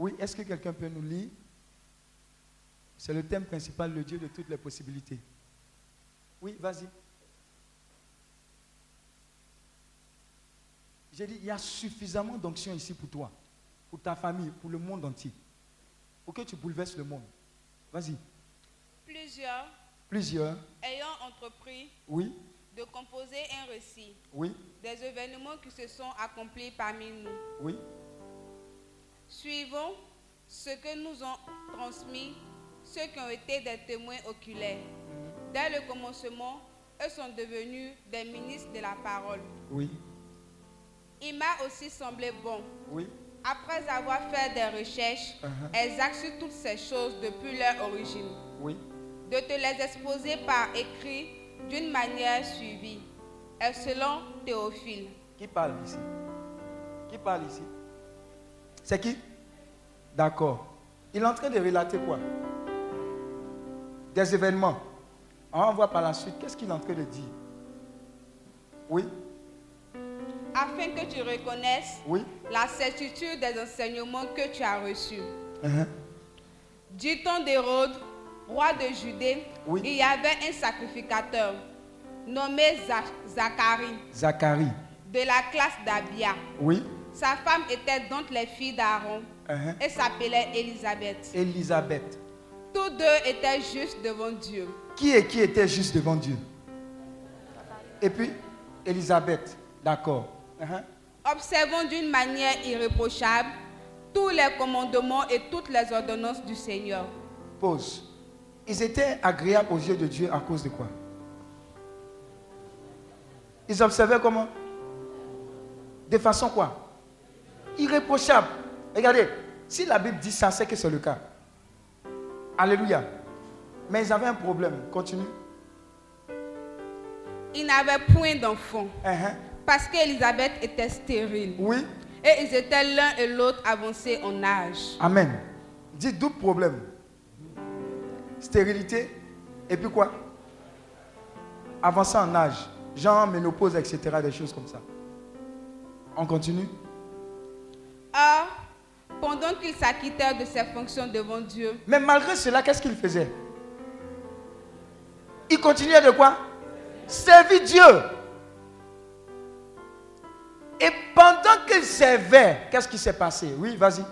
Oui, est-ce que quelqu'un peut nous lire? C'est le thème principal, le Dieu de toutes les possibilités. Oui, vas-y. J'ai dit, il y a suffisamment d'onction ici pour toi, pour ta famille, pour le monde entier, pour que tu bouleverses le monde. Vas-y. Plusieurs Plusieurs. ayant entrepris Oui, de composer un récit oui, des événements qui se sont accomplis parmi nous. oui. Suivons ce que nous ont transmis ceux qui ont été des témoins oculaires. Dès le commencement, eux sont devenus des ministres de la parole. Oui, Il m'a aussi semblé bon, oui, après avoir fait des recherches Uh-huh. exactes sur toutes ces choses depuis leur origine, oui. de te les exposer par écrit d'une manière suivie, et selon Théophile. Qui parle ici? Qui parle ici? C'est qui? D'accord. Il est en train de relater quoi? Des événements. On va voir par la suite. Qu'est-ce qu'il est en train de dire Oui, afin que tu reconnaisses oui. la certitude des enseignements que tu as reçus. Uh-huh. Du temps d'Hérode, roi de Judée, Oui. il y avait un sacrificateur nommé Za- Zacharie Zacharie. de la classe d'Abia. Oui. Sa femme était donc les filles d'Aaron Uh-huh. et s'appelait Élisabeth. Élisabeth. Tous deux étaient justes devant Dieu. Qui est qui était juste devant Dieu? Et puis, Élisabeth. D'accord. Uh-huh. Observant d'une manière irréprochable tous les commandements et toutes les ordonnances du Seigneur. Pause. Ils étaient agréables aux yeux de Dieu à cause de quoi? Ils observaient comment? De façon quoi? Irréprochable. Regardez, si la Bible dit ça, c'est que c'est le cas. Alléluia. Mais ils avaient un problème. Continue. Ils n'avaient point d'enfants Uh-huh. parce qu'Élisabeth était stérile. Oui. Et ils étaient l'un et l'autre avancés en âge. Amen. Dis double problème. Stérilité. Et puis quoi? Avancer en âge. Genre ménopause, etc. Des choses comme ça. On continue? Or, pendant qu'ils s'acquittèrent de ses fonctions devant Dieu, Mais malgré cela, qu'est-ce qu'il faisait? Il continuait de quoi? Servir Dieu. Et pendant qu'il servait, qu'est-ce qui s'est passé? Oui, vas-y.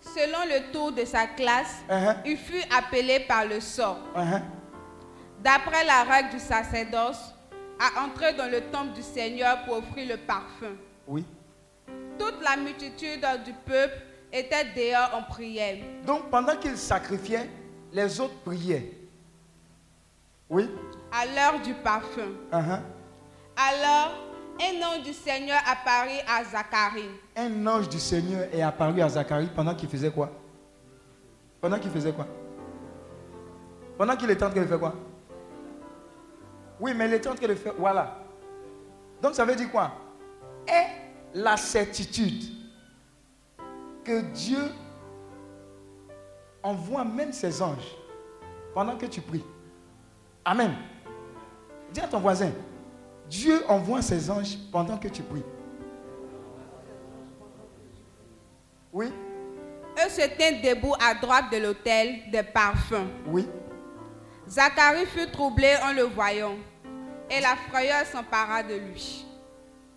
selon le tour de sa classe, Uh-huh. il fut appelé par le sort, Uh-huh. d'après la règle du sacerdoce, à entrer dans le temple du Seigneur pour offrir le parfum. Oui. Toute la multitude du peuple était dehors en prière. Donc pendant qu'il sacrifiait, les autres priaient. Oui? à l'heure du parfum. Uh-huh. Alors, un ange du Seigneur apparut à Zacharie Un ange du Seigneur est apparu à Zacharie pendant qu'il faisait quoi? Pendant qu'il faisait quoi? Pendant qu'il était en train de faire quoi? Oui, mais il était en train de faire. Voilà. Donc ça veut dire quoi? Est la certitude que Dieu envoie même ses anges pendant que tu pries. Amen. Dis à ton voisin, Dieu envoie ses anges pendant que tu pries. Oui, Eux se tinrent debout à droite de l'autel des parfums. oui. Zacharie fut troublé en le voyant, et la frayeur s'empara de lui.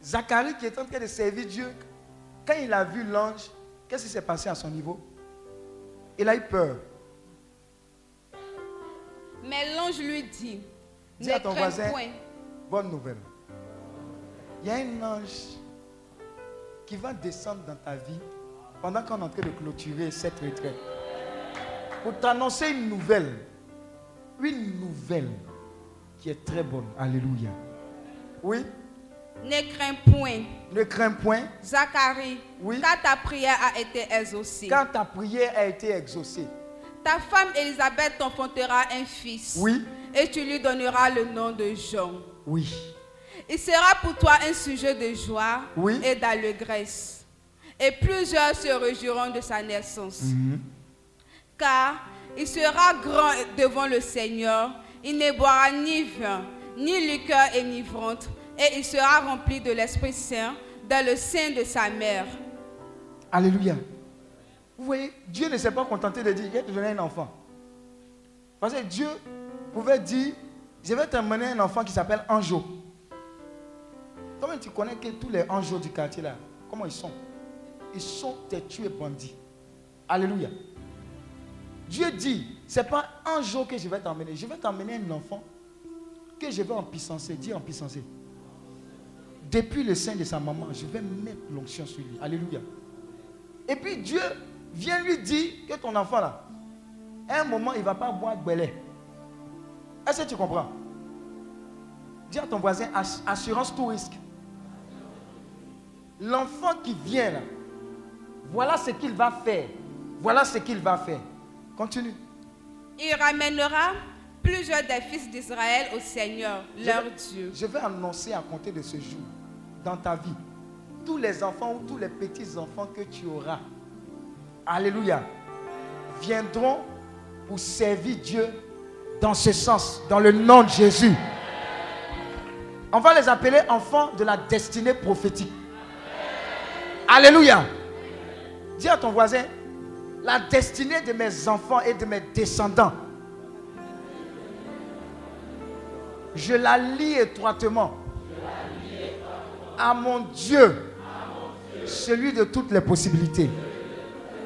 Zacharie qui est en train de servir Dieu, quand il a vu l'ange, qu'est-ce qui s'est passé à son niveau? Il a eu peur. Mais l'ange lui dit, Dis à ton voisin, point, bonne nouvelle. Il y a un ange qui va descendre dans ta vie pendant qu'on est en train de clôturer cette retraite. Pour t'annoncer une nouvelle. Une nouvelle qui est très bonne. Alléluia. Oui, ne crains point, ne crains point, Zacharie, Oui. car ta prière a été exaucée. car ta prière a été exaucée. Ta femme Élisabeth t'enfantera un fils, Oui, et tu lui donneras le nom de Jean. oui. Il sera pour toi un sujet de joie Oui. et d'allégresse. Et plusieurs se réjouiront de sa naissance. Mhm. Car il sera grand devant le Seigneur. Il ne boira ni vin, ni liqueur enivrante. Et il sera rempli de l'Esprit Saint dans le sein de sa mère. Alléluia. Vous voyez, Dieu ne s'est pas contenté de dire, je vais te donner un enfant. Parce que Dieu pouvait dire, je vais t'emmener un enfant qui s'appelle Anjo. Comment tu connais que tous les anges du quartier là, comment ils sont? Ils sont têtus et bandits. Alléluia. Dieu dit, ce n'est pas un que je vais t'emmener. Je vais t'emmener un enfant que je vais en puissancer. Dis en puissancer. Depuis le sein de sa maman, je vais mettre l'onction sur lui. Alléluia. Et puis Dieu vient lui dire que ton enfant là, à un moment, il ne va pas boire belé. Est-ce que tu comprends? Dis à ton voisin, assurance tout risque. L'enfant qui vient là, voilà ce qu'il va faire. Voilà ce qu'il va faire. Continue. Il ramènera plusieurs des fils d'Israël au Seigneur, leur Dieu. Je vais annoncer à compter de ce jour, dans ta vie, tous les enfants ou tous les petits-enfants que tu auras, Alléluia, viendront pour servir Dieu dans ce sens, dans le nom de Jésus. On va les appeler enfants de la destinée prophétique. Alléluia. Dis à ton voisin, la destinée de mes enfants et de mes descendants, je la lis étroitement à mon Dieu, celui de toutes les possibilités.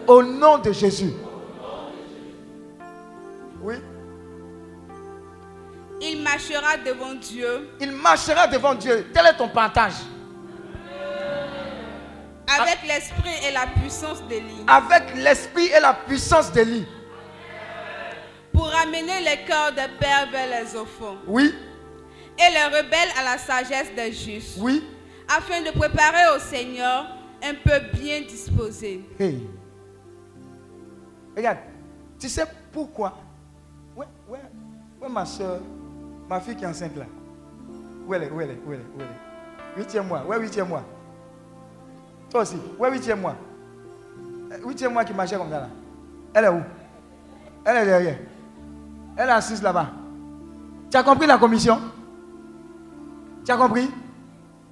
Au nom de Jésus. Oui. Il marchera devant Dieu. Il marchera devant Dieu. Tel est ton partage. Avec l'esprit et la puissance d'Élie. Avec l'esprit et la puissance d'Élie. Pour amener les cœurs des pères vers les enfants. Oui. Et les rebelles à la sagesse des justes. Oui. Afin de préparer au Seigneur un peu bien disposé. Hey. Regarde, tu sais pourquoi? Ouais, ouais, ouais, ma soeur, ma fille qui est enceinte là. Où elle est, où elle est, où elle est, où elle est? Huitième mois, ouais, huitième mois. Toi aussi, ouais, huitième mois. Euh, huitième mois qui marchait comme ça là. Elle est où? Elle est derrière. Elle est assise là-bas. Tu as compris la commission? Tu as compris?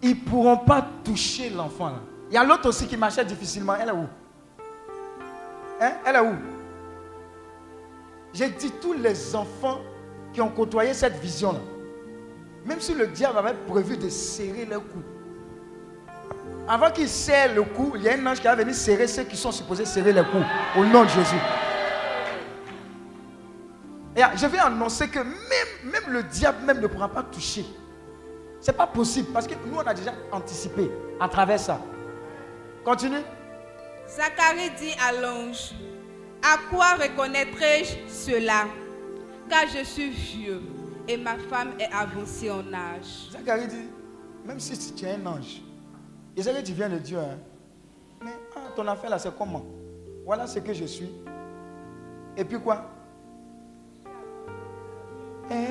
Ils ne pourront pas toucher l'enfant là. Il y a l'autre aussi qui marchait difficilement. Elle est où? Hein? Elle est où? J'ai dit tous les enfants qui ont côtoyé cette vision-là, même si le diable avait prévu de serrer leur cou, avant qu'il serre le cou, il y a un ange qui va venir serrer ceux qui sont supposés serrer le cou, au nom de Jésus. Et je vais annoncer que même, même le diable même ne pourra pas toucher. Ce n'est pas possible parce que nous, on a déjà anticipé à travers ça. Continue. Zacharie dit à l'ange, à quoi reconnaîtrai-je cela? Car je suis vieux et ma femme est avancée en âge. Zacharie dit, même si tu es un ange, et que tu viens de Dieu, hein, mais ah, ton affaire là, c'est comment? Voilà ce que je suis. Et puis quoi? Hein?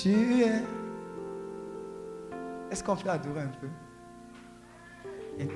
Tu es. Est-ce qu'on peut adorer un peu? Et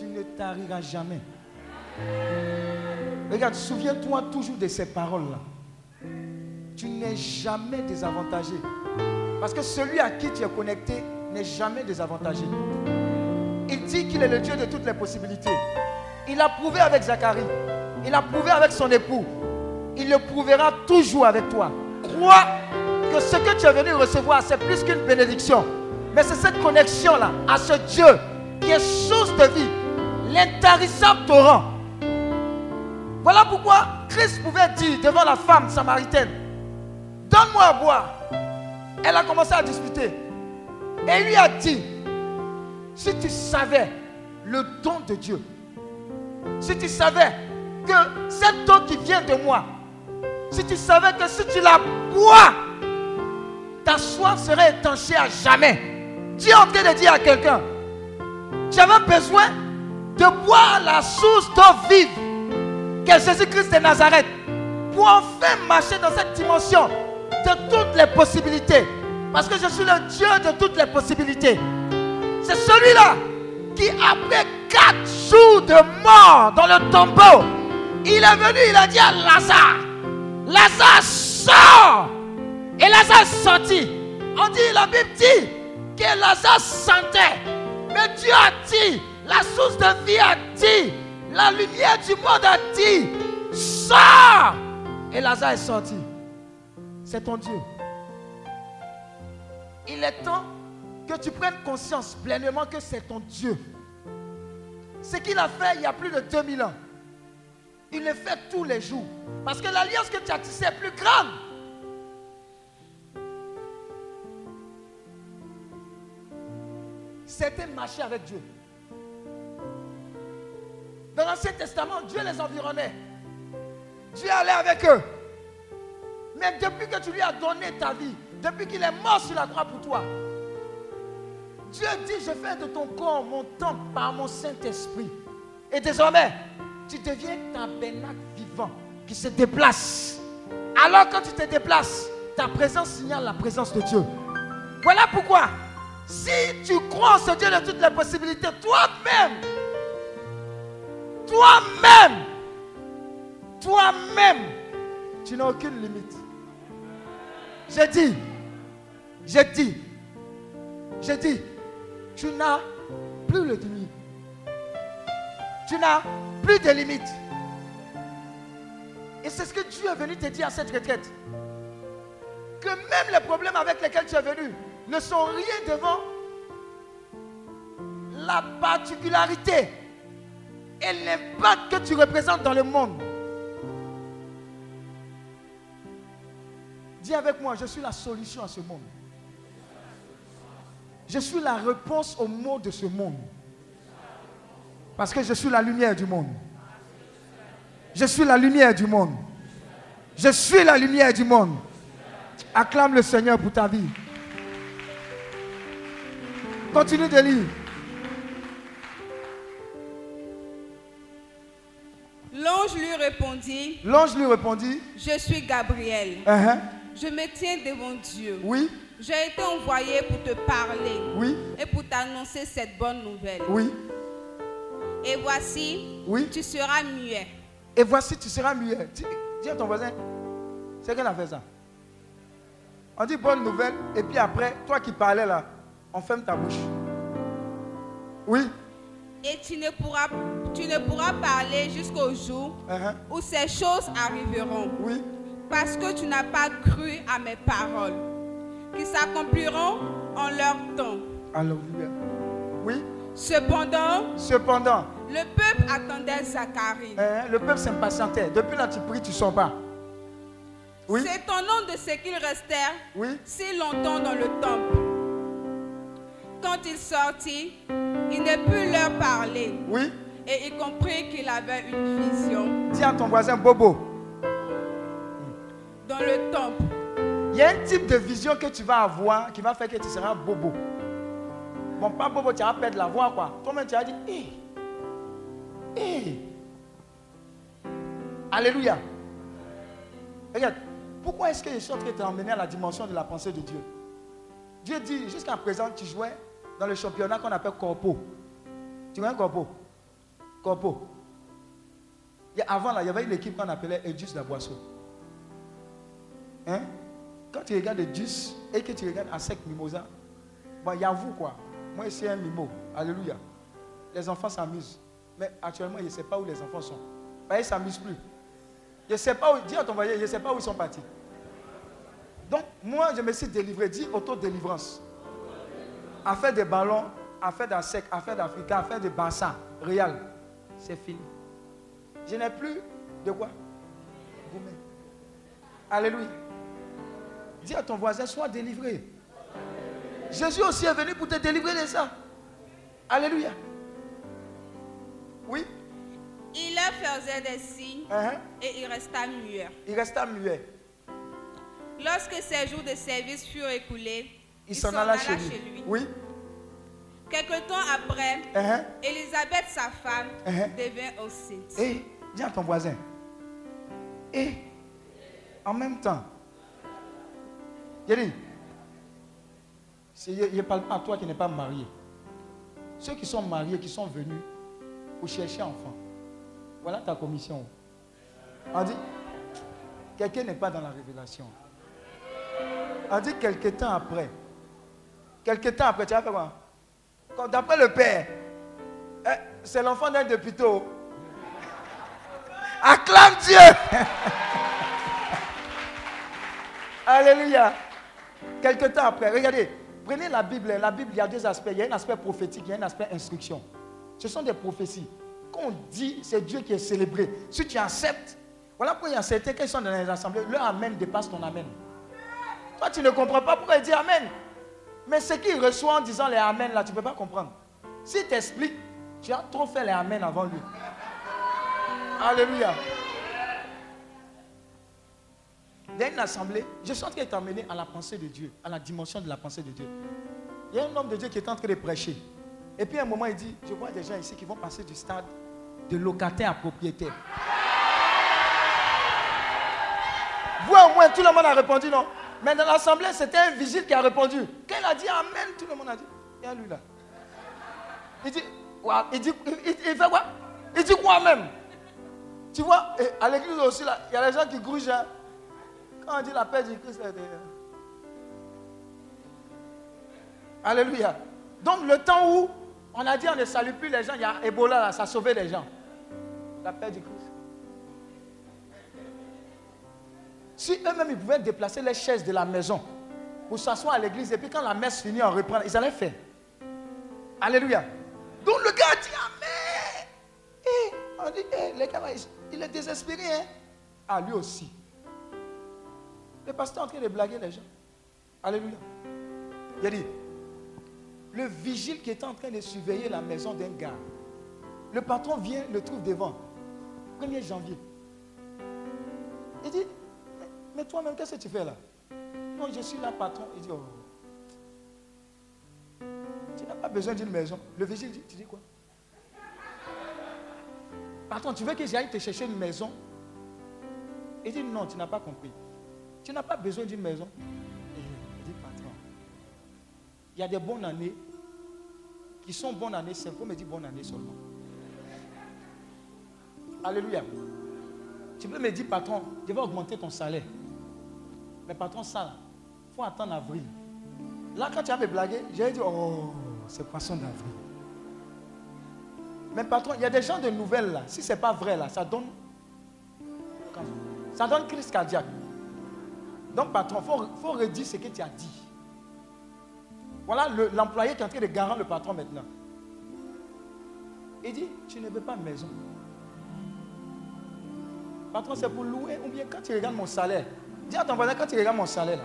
tu ne tariras jamais. Regarde, souviens-toi toujours de ces paroles-là. Tu n'es jamais désavantagé. Parce que celui à qui tu es connecté n'est jamais désavantagé. Il dit qu'il est le Dieu de toutes les possibilités. Il a prouvé avec Zacharie. Il a prouvé avec son époux. Il le prouvera toujours avec toi. Crois que ce que tu es venu recevoir, c'est plus qu'une bénédiction. Mais c'est cette connexion-là à ce Dieu qui est source de vie, l'intarissable torrent. Voilà pourquoi Christ pouvait dire devant la femme samaritaine, donne-moi à boire. Elle a commencé à discuter. Et lui a dit, si tu savais le don de Dieu, si tu savais que cette eau qui vient de moi, si tu savais que si tu la bois, ta soif serait étanchée à jamais. Dieu est en train de dire à quelqu'un, tu avais besoin de boire la source d'eau vive qu'est Jésus-Christ de Nazareth pour enfin marcher dans cette dimension de toutes les possibilités. Parce que je suis le Dieu de toutes les possibilités. C'est celui-là qui, après quatre jours de mort dans le tombeau, il est venu, il a dit à Lazare, Lazare sort. Et Lazare est sorti. On dit, la Bible dit que Lazare sentait. Mais Dieu a dit, la source de vie a dit, la lumière du monde a dit, sors. Et Lazare est sorti. C'est ton Dieu. Il est temps que tu prennes conscience pleinement que c'est ton Dieu. Ce qu'il a fait il y a plus de 2000 ans, il le fait tous les jours. Parce que l'alliance que tu as tissée est plus grande. C'était marcher avec Dieu. Dans l'Ancien Testament, Dieu les environnait. Dieu allait avec eux. Mais depuis que tu lui as donné ta vie, depuis qu'il est mort sur la croix pour toi, Dieu dit, je fais de ton corps mon temple par mon Saint-Esprit. Et désormais, tu deviens tabernacle vivant qui se déplace Alors quand tu te déplaces, ta présence signale la présence de Dieu. Voilà pourquoi, si tu crois en ce Dieu de toutes les possibilités, toi-même, toi-même, toi-même, tu n'as aucune limite. J'ai dit, j'ai dit, j'ai dit, tu n'as plus de limite. Tu n'as plus de limites. Et c'est ce que Dieu est venu te dire à cette retraite. Que même les problèmes avec lesquels tu es venu ne sont rien devant la particularité et l'impact que tu représentes dans le monde. Dis avec moi, je suis la solution à ce monde. Je suis la réponse aux maux de ce monde. Parce que je suis la lumière du monde. Je suis la lumière du monde. Je suis la lumière du monde. Acclame le Seigneur pour ta vie. Continue de lire. L'ange lui répondit, L'ange lui répondit, Je suis Gabriel. Uh-huh. Je me tiens devant Dieu. oui, J'ai été envoyé pour te parler oui, et pour t'annoncer cette bonne nouvelle. oui, Et voici, oui. tu seras muet. Et voici, tu seras muet. Dis, dis à ton voisin, c'est qu'elle a fait ça. On dit bonne nouvelle, et puis après, toi qui parlais là, on ferme ta bouche. Oui, Et tu ne pourras, tu ne pourras parler jusqu'au jour uh-huh, où ces choses arriveront. oui, Parce que tu n'as pas cru à mes paroles, qui s'accompliront en leur temps. alléluia. Oui, Cependant, cependant, le peuple attendait Zacharie. hein, le peuple s'impatientait. Depuis là, tu pries, tu ne sors pas. Oui, S'étonnant de ce qu'ils restèrent oui, si longtemps dans le temple. Quand il sortit, il ne put leur parler oui. et il comprit qu'il avait une vision Dis à ton voisin, Bobo. dans le temple. Il y a un type de vision que tu vas avoir qui va faire que tu seras bobo. Bon, pas bobo, tu vas perdre la voix, quoi. Toi-même, tu vas dire, hé, hé. Alléluia. Regarde, pourquoi est-ce que je suis en train de t'emmener à la dimension de la pensée de Dieu? Dieu dit, jusqu'à présent, tu jouais dans le championnat qu'on appelle Corpo. Tu vois un Corpo Corpo. A- Avant, là, il y avait une équipe qu'on appelait Edus Daboisseau. Hein? Quand tu regardes Edus et que tu regardes Asek Mimosa, bon, il y a vous quoi. Moi, c'est un mimo. Alléluia. Les enfants s'amusent. Mais actuellement, je ne sais pas où les enfants sont. Bah, ils ne s'amusent plus. Je ne sais pas où, dis à ton voyage, je ne sais pas où ils sont partis. Donc, moi, je me suis délivré. Dis auto-délivrance. Affaire des ballons, affaire d'Asec, affaire d'Africa, affaire de Barça, Real. C'est fini. Je n'ai plus de quoi? Gourmet. Alléluia. Dis à ton voisin, sois délivré. Jésus aussi est venu pour te délivrer de ça. Alléluia. Oui? Il leur faisait des signes hein, et il resta muet. Il resta muet. Lorsque ses jours de service furent écoulés, Il s'en alla chez lui. Oui. Quelque temps après, hein. Élisabeth, sa femme, Uh-huh. devint enceinte. Et dis à ton voisin. Et en même temps, dis, c'est- je ne parle pas à toi qui n'es pas marié. Ceux qui sont mariés, qui sont venus pour chercher enfant. Voilà ta commission. On dit, quelqu'un n'est pas dans la révélation. On dit quelque temps après. Quelque temps après, tu vas faire quoi? D'après le père, eh, c'est l'enfant d'un député. Acclame Dieu. Alléluia. Quelque temps après, regardez, prenez la Bible. La Bible, il y a deux aspects. Il y a un aspect prophétique, il y a un aspect instruction. Ce sont des prophéties. Quand on dit, c'est Dieu qui est célébré. Si tu acceptes, voilà pourquoi il y a certains qui sont dans les assemblées, leur Amen dépasse ton Amen. Toi, tu ne comprends pas pourquoi il dit Amen. Mais ce qu'il reçoit en disant les Amen, là, tu ne peux pas comprendre. S'il t'explique, tu as trop fait les Amen avant lui. Alléluia. A une assemblée, je suis en de t'emmener à la pensée de Dieu, à la dimension de la pensée de Dieu. Il y a un homme de Dieu qui est en train de prêcher. Et puis à un moment, il dit, je vois des gens ici qui vont passer du stade de locataire à propriétaire. Vous au moins, tout le monde a répondu non? Mais dans l'assemblée, c'était un vigile qui a répondu. Quand il a dit Amen, tout le monde a dit. Il y a lui là. Il dit, Ouah, il dit, il, fait quoi? Il dit quoi même Tu vois, à l'église aussi, il y a des gens qui grugent. hein. Quand on dit la paix du Christ, c'est. Alléluia. Donc le temps où on a dit on ne salue plus les gens, il y a Ebola là, ça a sauvé les gens. La paix du Christ. Si eux-mêmes ils pouvaient déplacer les chaises de la maison pour s'asseoir à l'église et puis quand la messe finit, on reprend, ils allaient faire. Alléluia. Donc le gars dit Amen. Et on dit, eh, les gars, il- il est désespéré. Hein? Ah, lui aussi. Le pasteur est en train de blaguer les gens. Alléluia. Il a dit, le vigile qui était en train de surveiller la maison d'un gars, le patron vient, le trouve devant. 1er janvier. Il dit, toi-même, qu'est-ce que tu fais là? Non, je suis là, patron. Il dit, oh. Tu n'as pas besoin d'une maison. Le vigile dit, tu dis quoi? Patron, tu veux que j'aille te chercher une maison? Il dit, non, tu n'as pas compris. Tu n'as pas besoin d'une maison. Et il dit, patron, il y a des bonnes années qui sont bonnes années, c'est faut me dire bonne année seulement. Alléluia. Tu peux me dire, patron, je vais augmenter ton salaire. Mais patron, ça, il faut attendre avril. Là, quand tu me blagué, j'ai dit, oh, c'est poisson d'avril. Mais patron, il y a des gens de nouvelles là. Si ce n'est pas vrai là, ça donne. Ça donne crise cardiaque. Donc, patron, il faut, faut redire ce que tu as dit. Voilà le- l'employé qui est en train de garer le patron maintenant. Il dit, tu ne veux pas maison. Patron, c'est pour louer ou bien quand tu regardes mon salaire. Dis à ton voisin, quand tu regardes mon salaire là.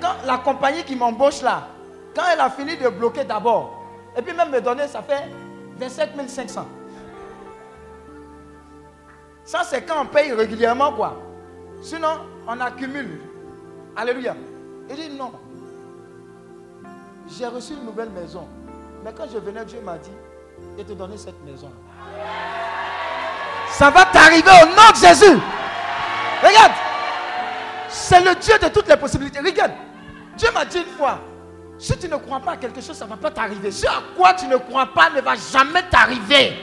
Quand la compagnie qui m'embauche là, quand elle a fini de bloquer d'abord, et puis même me donner, ça fait 27 500. Ça, c'est quand on paye régulièrement, quoi. Sinon, on accumule. Alléluia. Il dit non. J'ai reçu une nouvelle maison. Mais quand je venais, Dieu m'a dit de te donner cette maison. Ça va t'arriver au nom de Jésus. Regarde. C'est le Dieu de toutes les possibilités. Regarde. Dieu m'a dit une fois, si tu ne crois pas à quelque chose, ça ne va pas t'arriver. Ce à quoi tu ne crois pas ne va jamais t'arriver.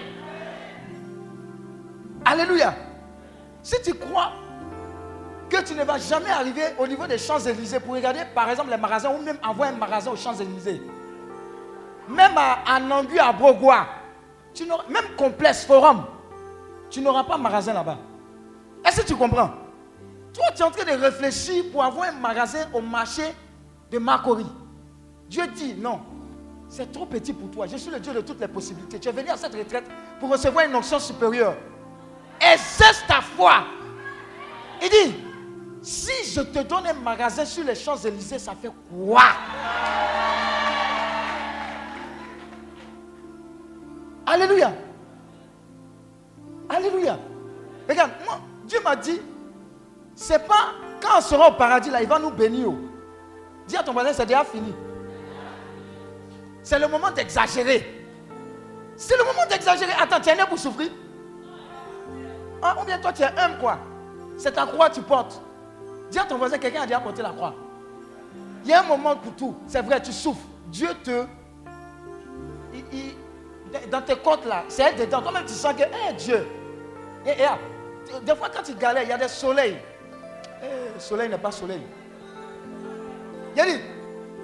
Alléluia. Si tu crois que tu ne vas jamais arriver au niveau des Champs-Élysées pour regarder par exemple les magasins ou même avoir un magasin aux Champs-Élysées, même à, à à n'auras- même complexe, forum, tu n'auras pas de magasin là-bas. Est-ce que tu comprends? Toi, tu es en train de réfléchir pour avoir un magasin au marché de Makori. Dieu dit non, c'est trop petit pour toi. Je suis le Dieu de toutes les possibilités. Tu es venu à cette retraite pour recevoir une onction supérieure. Exerce ta foi. Il dit, si je te donne un magasin sur les Champs-Élysées, ça fait quoi? Alléluia. Alléluia. Regarde, moi, Dieu m'a dit, c'est pas quand on sera au paradis là, il va nous bénir. oh. Dis à ton voisin, c'est déjà fini. C'est le moment d'exagérer. C'est le moment d'exagérer. Attends, tu es né pour souffrir? Ah, Ou bien toi, tu es humble quoi? C'est ta croix que tu portes. Dis à ton voisin, quelqu'un a déjà porté la croix. Il y a un moment pour tout. C'est vrai, tu souffres. Dieu te. il- dans tes côtes là, c'est dedans. Toi-même, tu sens que, hé Dieu. Et, ah, des fois, quand tu galères, il y a des soleils. Le soleil n'est pas soleil. Dit,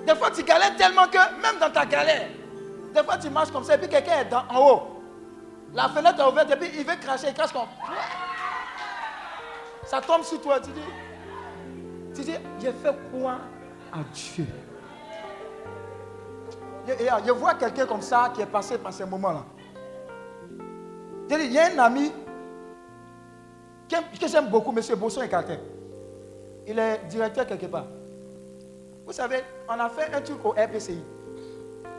des fois, tu galères tellement que, même dans ta galère, des fois, tu marches comme ça, et puis quelqu'un est en haut. La fenêtre est ouverte, et puis il veut cracher, il crache comme. Ça tombe sur toi, tu dis. Tu dis, j'ai fait quoi à Dieu ah, Je vois quelqu'un comme ça qui est passé par ces moments-là. Je il y a un ami que, j'aime beaucoup, M. Bosson et quelqu'un. Il est directeur quelque part. Vous savez, on a fait un truc au RPCI.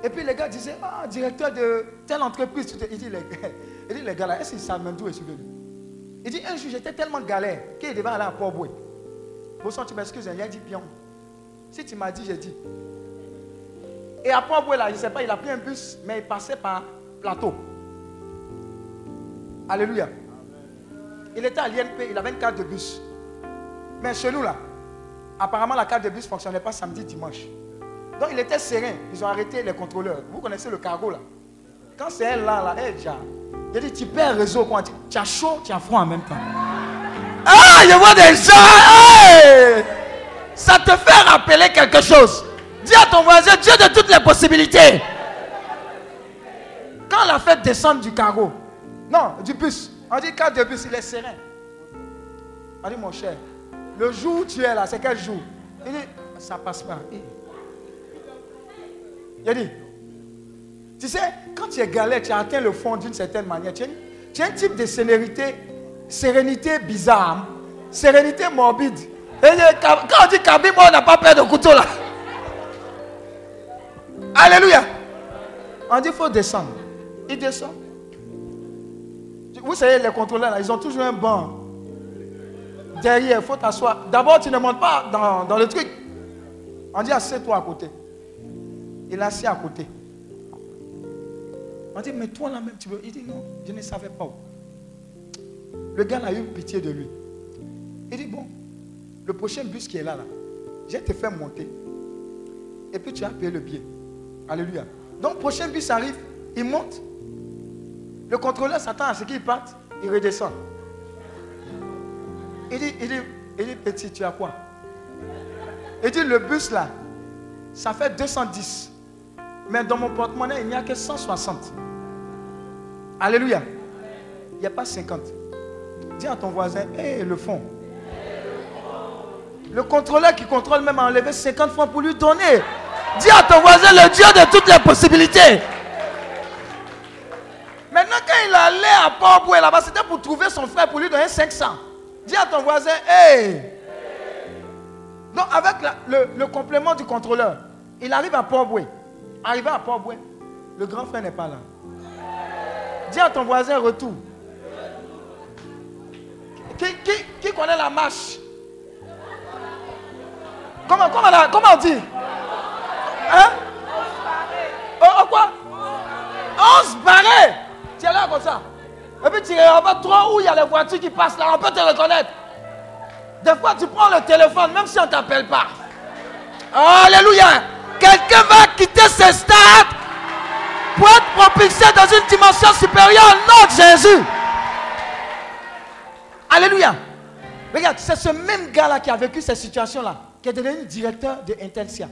Et puis les gars disaient, ah, directeur de telle entreprise. Il dit, les, il dit, les gars là, est-ce qu'ils savent même d'où venu Il dit, un jour, j'étais tellement galère qu'il devait aller à Port-Boué. Bosson, tu m'excuses, hein, il a dit, pion. Si tu m'as dit, j'ai dit. Et à Port-Boué, là, je ne sais pas, il a pris un bus, mais il passait par plateau. Alléluia. Il était à l'INP, il avait une carte de bus. Mais chez nous, là, apparemment, la carte de bus ne fonctionnait pas samedi, dimanche. Donc, il était serein. Ils ont arrêté les contrôleurs. Vous connaissez le cargo, là. Quand c'est elle, là, là, elle, déjà. Il dit, tu perds réseau, quoi. Tu as chaud, tu as froid en même temps. Ah, je vois des gens. hey! Ça te fait rappeler quelque chose. Dis à ton voisin, Dieu de toutes les possibilités. Quand la fête descend du cargo, non, du bus, on dit carte de bus, il est serein. On dit, mon cher, le jour où tu es là, c'est quel jour? Il dit, ça passe pas. Il dit, tu sais, quand tu es galère, tu as atteint le fond d'une certaine manière. Tu as, un type de sérénité, sérénité bizarre, sérénité morbide. Quand on dit Kabimo, on n'a pas peur de couteau là. Alléluia. On dit, il faut descendre. Il descend. Vous savez, les contrôleurs, là, ils ont toujours un banc. Derrière, il faut t'asseoir. D'abord, tu ne montes pas dans, le truc. On dit, assieds-toi à côté. Il assis à côté. On dit, mais toi là même, tu veux. Il dit, non, je ne savais pas. Le gars a eu pitié de lui. Il dit, bon, le prochain bus qui est là, là, je te faire monter. Et puis tu as payé le billet. Alléluia. Donc, prochain bus arrive, il monte. Le contrôleur s'attend à ce qu'il parte, il redescend. Il dit, il dit, il dit, petit, tu as quoi? Il dit, le bus là, ça fait 210. Mais dans mon porte-monnaie, il n'y a que 160. Alléluia. Il n'y a pas 50. Dis à ton voisin, hé, le fond. Le contrôleur qui contrôle même a enlevé 50 francs pour lui donner. Dis à ton voisin, le Dieu de toutes les possibilités. Maintenant, quand il allait à Port-Boué là-bas, c'était pour trouver son frère pour lui donner 500. Dis à ton voisin, hé. Donc, avec le, complément du contrôleur, il arrive à Port-Boué. Arrivé à Port-Boué, le grand frère n'est pas là. Dis à ton voisin, retour. Qui, qui- connaît la marche? Comment, on dit? Hein? Oh, oh, quoi? On se barrait Tu là comme ça. Et puis tu regardes trop où il y a les voitures qui passent là, on peut te reconnaître. Des fois, tu prends le téléphone, même si on ne t'appelle pas. Alléluia. Quelqu'un va quitter ce stade pour être propulsé dans une dimension supérieure au nom de Jésus. Alléluia. Regarde, c'est ce même gars-là qui a vécu cette situation-là, qui est devenu directeur de Intelsia.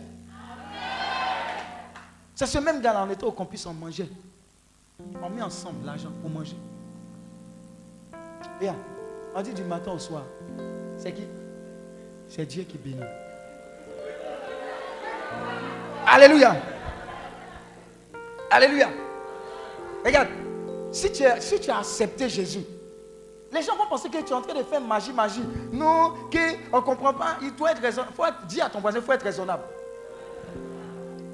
C'est ce même gars-là, on était au campus, on mangeait. On met ensemble l'argent pour manger. Regarde, on dit du matin au soir. C'est qui? C'est Dieu qui bénit. Alléluia. Alléluia. Regarde, si tu, as, accepté Jésus, les gens vont penser que tu es en train de faire magie, magie. Non, qu'on ne comprend pas. Il doit être raisonnable. Faut dis à ton voisin, il faut être raisonnable.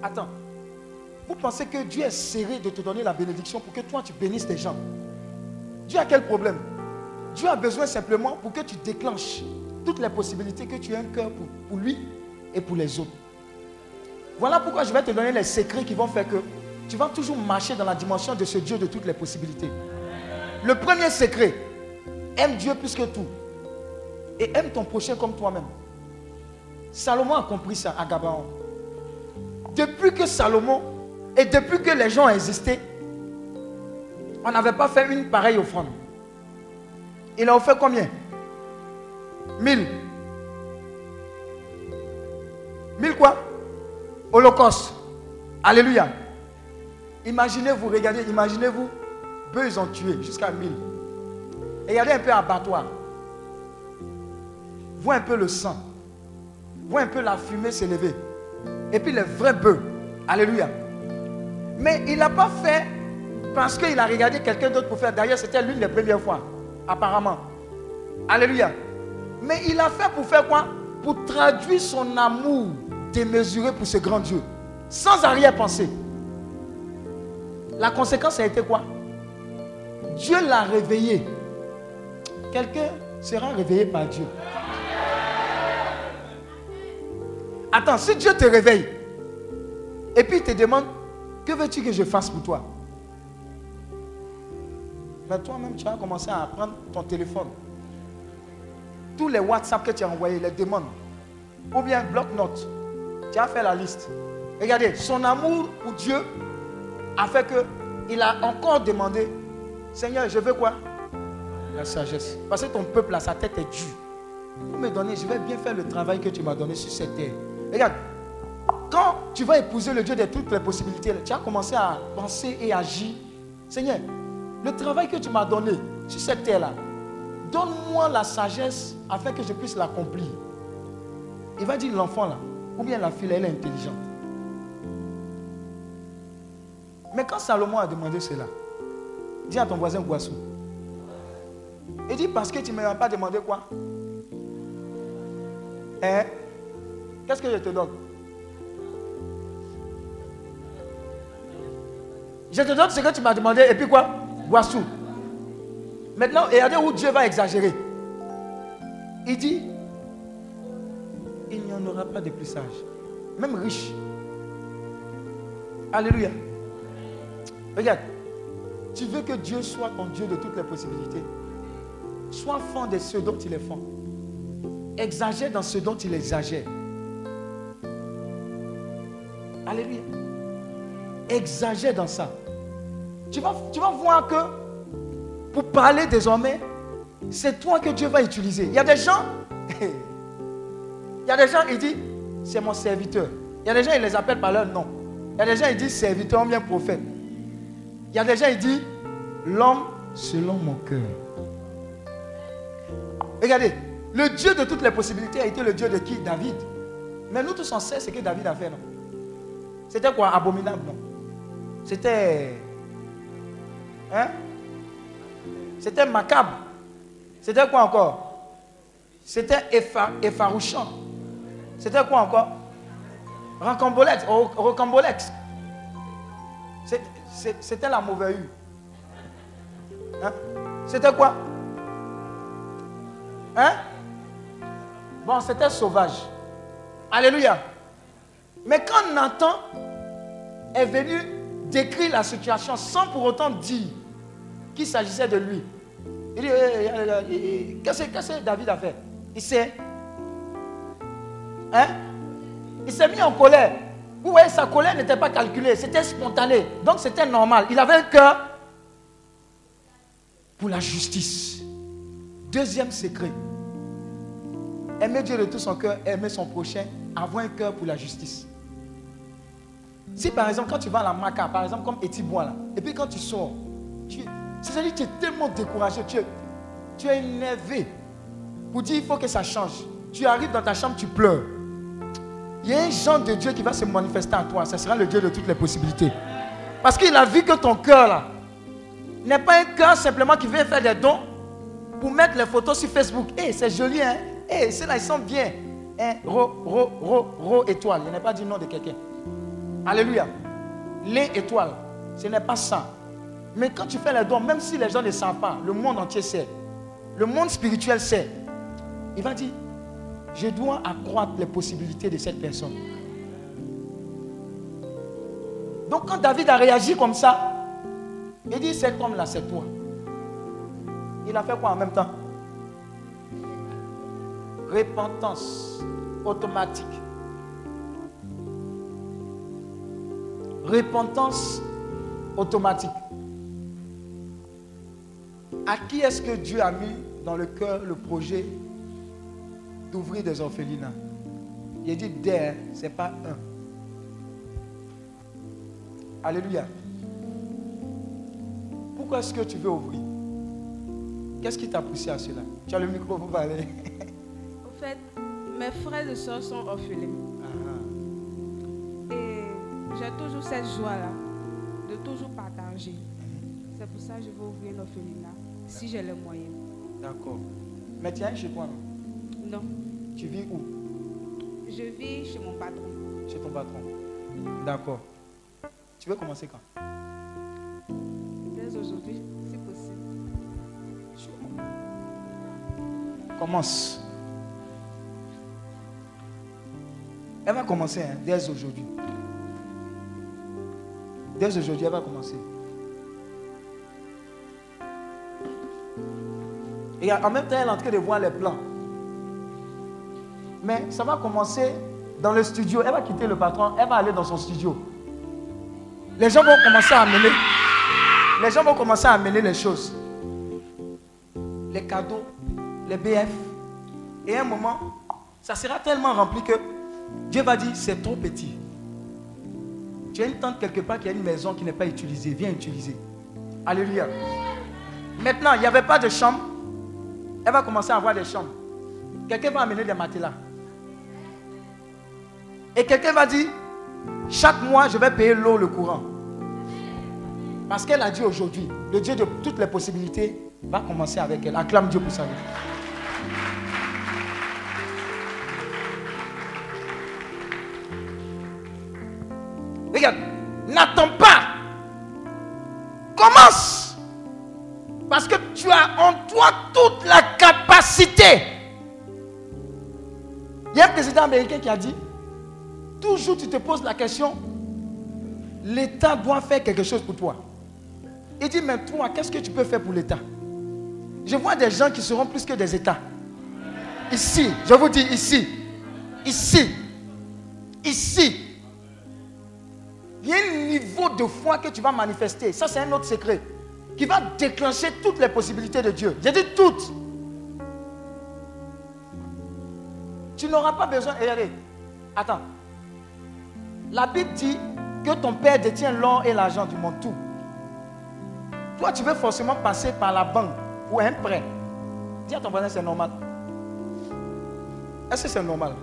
Attends. Vous pensez que Dieu est serré de te donner la bénédiction pour que toi tu bénisses les gens? Dieu a quel problème? Dieu a besoin simplement pour que tu déclenches toutes les possibilités que tu aies un cœur pour, pour lui et pour les autres. Voilà pourquoi je vais te donner les secrets qui vont faire que tu vas toujours marcher dans la dimension de ce Dieu de toutes les possibilités. Le premier secret, aime Dieu plus que tout. Et aime ton prochain comme toi-même. Salomon a compris ça à Gabaon. Depuis que Salomon et depuis que les gens existé, on n'avait pas fait une pareille offrande. Il a offert combien? Mille. Mille quoi? Holocauste. Alléluia. Imaginez-vous, regardez, imaginez-vous, peu ils ont tué jusqu'à mille. Regardez un peu abattoir. Vois un peu le sang. Vois un peu la fumée s'élever. Et puis les vrais bœufs. Alléluia. Mais il n'a pas fait parce qu'il a regardé quelqu'un d'autre pour faire. D'ailleurs, c'était l'une des premières fois, apparemment. Alléluia. Mais il a fait pour faire quoi? Pour traduire son amour démesuré pour ce grand Dieu. Sans arrière-pensée. La conséquence a été quoi? Dieu l'a réveillé. Quelqu'un sera réveillé par Dieu. Attends, si Dieu te réveille et puis il te demande, que veux-tu que je fasse pour toi? Mais toi-même, tu vas commencer à prendre ton téléphone. tous les WhatsApp que tu as envoyés, les demandes, ou bien bloc-notes, tu as fait la liste. Regardez, son amour pour Dieu a fait que il a encore demandé, Seigneur, je veux quoi? La sagesse. Parce que ton peuple, là, sa tête est dure. Vous me donnez, je vais bien faire le travail que tu m'as donné sur cette terre. Regarde, quand tu vas épouser le Dieu de toutes les possibilités, tu as commencé à penser et agir. Seigneur, le travail que tu m'as donné sur cette terre-là, donne-moi la sagesse afin que je puisse l'accomplir. Il va dire l'enfant là, ou bien la fille, elle est intelligente. Mais quand Salomon a demandé cela, dis à ton voisin Guassou. Il dit parce que tu ne m'as pas demandé quoi? Hein? Qu'est-ce que je te donne? Je te donne ce que tu m'as demandé et puis quoi? Guassou. Maintenant, regardez où Dieu va exagérer. Il dit, il n'y en aura pas de plus sage, même riche. Alléluia. Regarde, tu veux que Dieu soit ton Dieu de toutes les possibilités. Sois fond de ce dont il est fond. Exagère dans ce dont il exagère. Alléluia. Exagère dans ça. Tu vas, tu vas voir que pour parler désormais, c'est toi que Dieu va utiliser. Il y a des gens, il y a des gens, il dit, c'est mon serviteur. Il y a des gens, il les appelle par leur nom. Il y a des gens, il dit serviteur, bien prophète. Il y a des gens, il dit l'homme selon mon cœur. Regardez, le Dieu de toutes les possibilités a été le Dieu de qui? David. Mais nous tous on sait ce que David a fait, non? C'était quoi? Abominable, non? C'était. Hein? C'était macabre. C'était quoi encore? C'était effa- effarouchant. C'était quoi encore? Rocambolex. ro- Rocambolex. C'était la mauvaise hue. Hein? C'était quoi? Hein? Bon, c'était sauvage. Alléluia. Mais quand Nathan est venu décrire la situation sans pour autant dire s'agissait de lui, il dit, eh, eh, qu'est-ce qu'est-ce que David a fait? Il s'est... Hein? Il s'est mis en colère. Vous voyez, sa colère n'était pas calculée, c'était spontané. Donc c'était normal. Il avait un cœur pour la justice. Deuxième secret. Aimer Dieu de tout son cœur, aimer son prochain, avoir un cœur pour la justice. Si par exemple, quand tu vas à la maca, par exemple, comme Etibois là, et puis quand tu sors, tu, c'est-à-dire que tu es tellement découragé, tu es, tu es énervé pour dire il faut que ça change. Tu arrives dans ta chambre, tu pleures. Il y a un genre de Dieu qui va se manifester en toi. Ce sera le Dieu de toutes les possibilités. Parce qu'il a vu que ton cœur là n'est pas un cœur simplement qui veut faire des dons pour mettre les photos sur Facebook. Eh, c'est joli, hein? Eh, ceux-là, ils sont bien. Hein? Ro, ro, ro, ro, étoile. Je n'ai pas dit nom de quelqu'un. Alléluia. Les étoiles. Ce n'est pas ça. Mais quand tu fais les dons, même si les gens ne savent pas, le monde entier sait. Le monde spirituel sait. Il va dire, je dois accroître les possibilités de cette personne. Donc quand David a réagi comme ça, il dit, cet homme-là, c'est toi. Il a fait quoi en même temps? Repentance automatique. Repentance automatique. À qui est-ce que Dieu a mis dans le cœur le projet d'ouvrir des orphelinats? Il dit des, ce n'est pas un. Alléluia. Pourquoi est-ce que tu veux ouvrir? Qu'est-ce qui t'a poussé à cela? Tu as le micro pour parler. Au fait, mes frères et soeurs sont orphelins. Ah, Et j'ai toujours cette joie-là de toujours partager. C'est pour ça que je veux ouvrir un orphelinat, si j'ai les moyens. D'accord. Mais tu es chez toi, non? Non, Tu vis où? Je vis chez mon patron. Chez ton patron. D'accord. Tu veux commencer quand? Dès aujourd'hui, si possible. Commence. Elle va commencer hein, dès aujourd'hui. Dès aujourd'hui, elle va commencer. Et en même temps, elle est en train de voir les plans. Mais ça va commencer dans le studio. Elle va quitter le patron, elle va aller dans son studio. Les gens vont commencer à amener. Les gens vont commencer à amener les choses. Les cadeaux, les BF. Et à un moment, ça sera tellement rempli que Dieu va dire c'est trop petit. Tu as une tante quelque part qui a une maison qui n'est pas utilisée. Viens utiliser. Alléluia. Maintenant, il n'y avait pas de chambre. Elle va commencer à avoir des chambres. Quelqu'un va amener des matelas. Et quelqu'un va dire, chaque mois, je vais payer l'eau, le courant. Parce qu'elle a dit aujourd'hui, le Dieu de toutes les possibilités va commencer avec elle. Acclame Dieu pour ça. Regarde, n'attends pas. Commence. Parce que tu as en toi toute la capacité. Il y a un président américain qui a dit, toujours tu te poses la question, l'État doit faire quelque chose pour toi. Il dit, mais toi, qu'est-ce que tu peux faire pour l'État? Je vois des gens qui seront plus que des États. Ici, je vous dis ici, ici, ici. Il y a un niveau de foi que tu vas manifester. Ça, c'est un autre secret. Qui va déclencher toutes les possibilités de Dieu. J'ai dit toutes. Tu n'auras pas besoin. Regardez, attends. La Bible dit que ton père détient l'or et l'argent du monde, tout. Toi, tu veux forcément passer par la banque pour un prêt. Dis à ton voisin, c'est normal. Est-ce que c'est normal?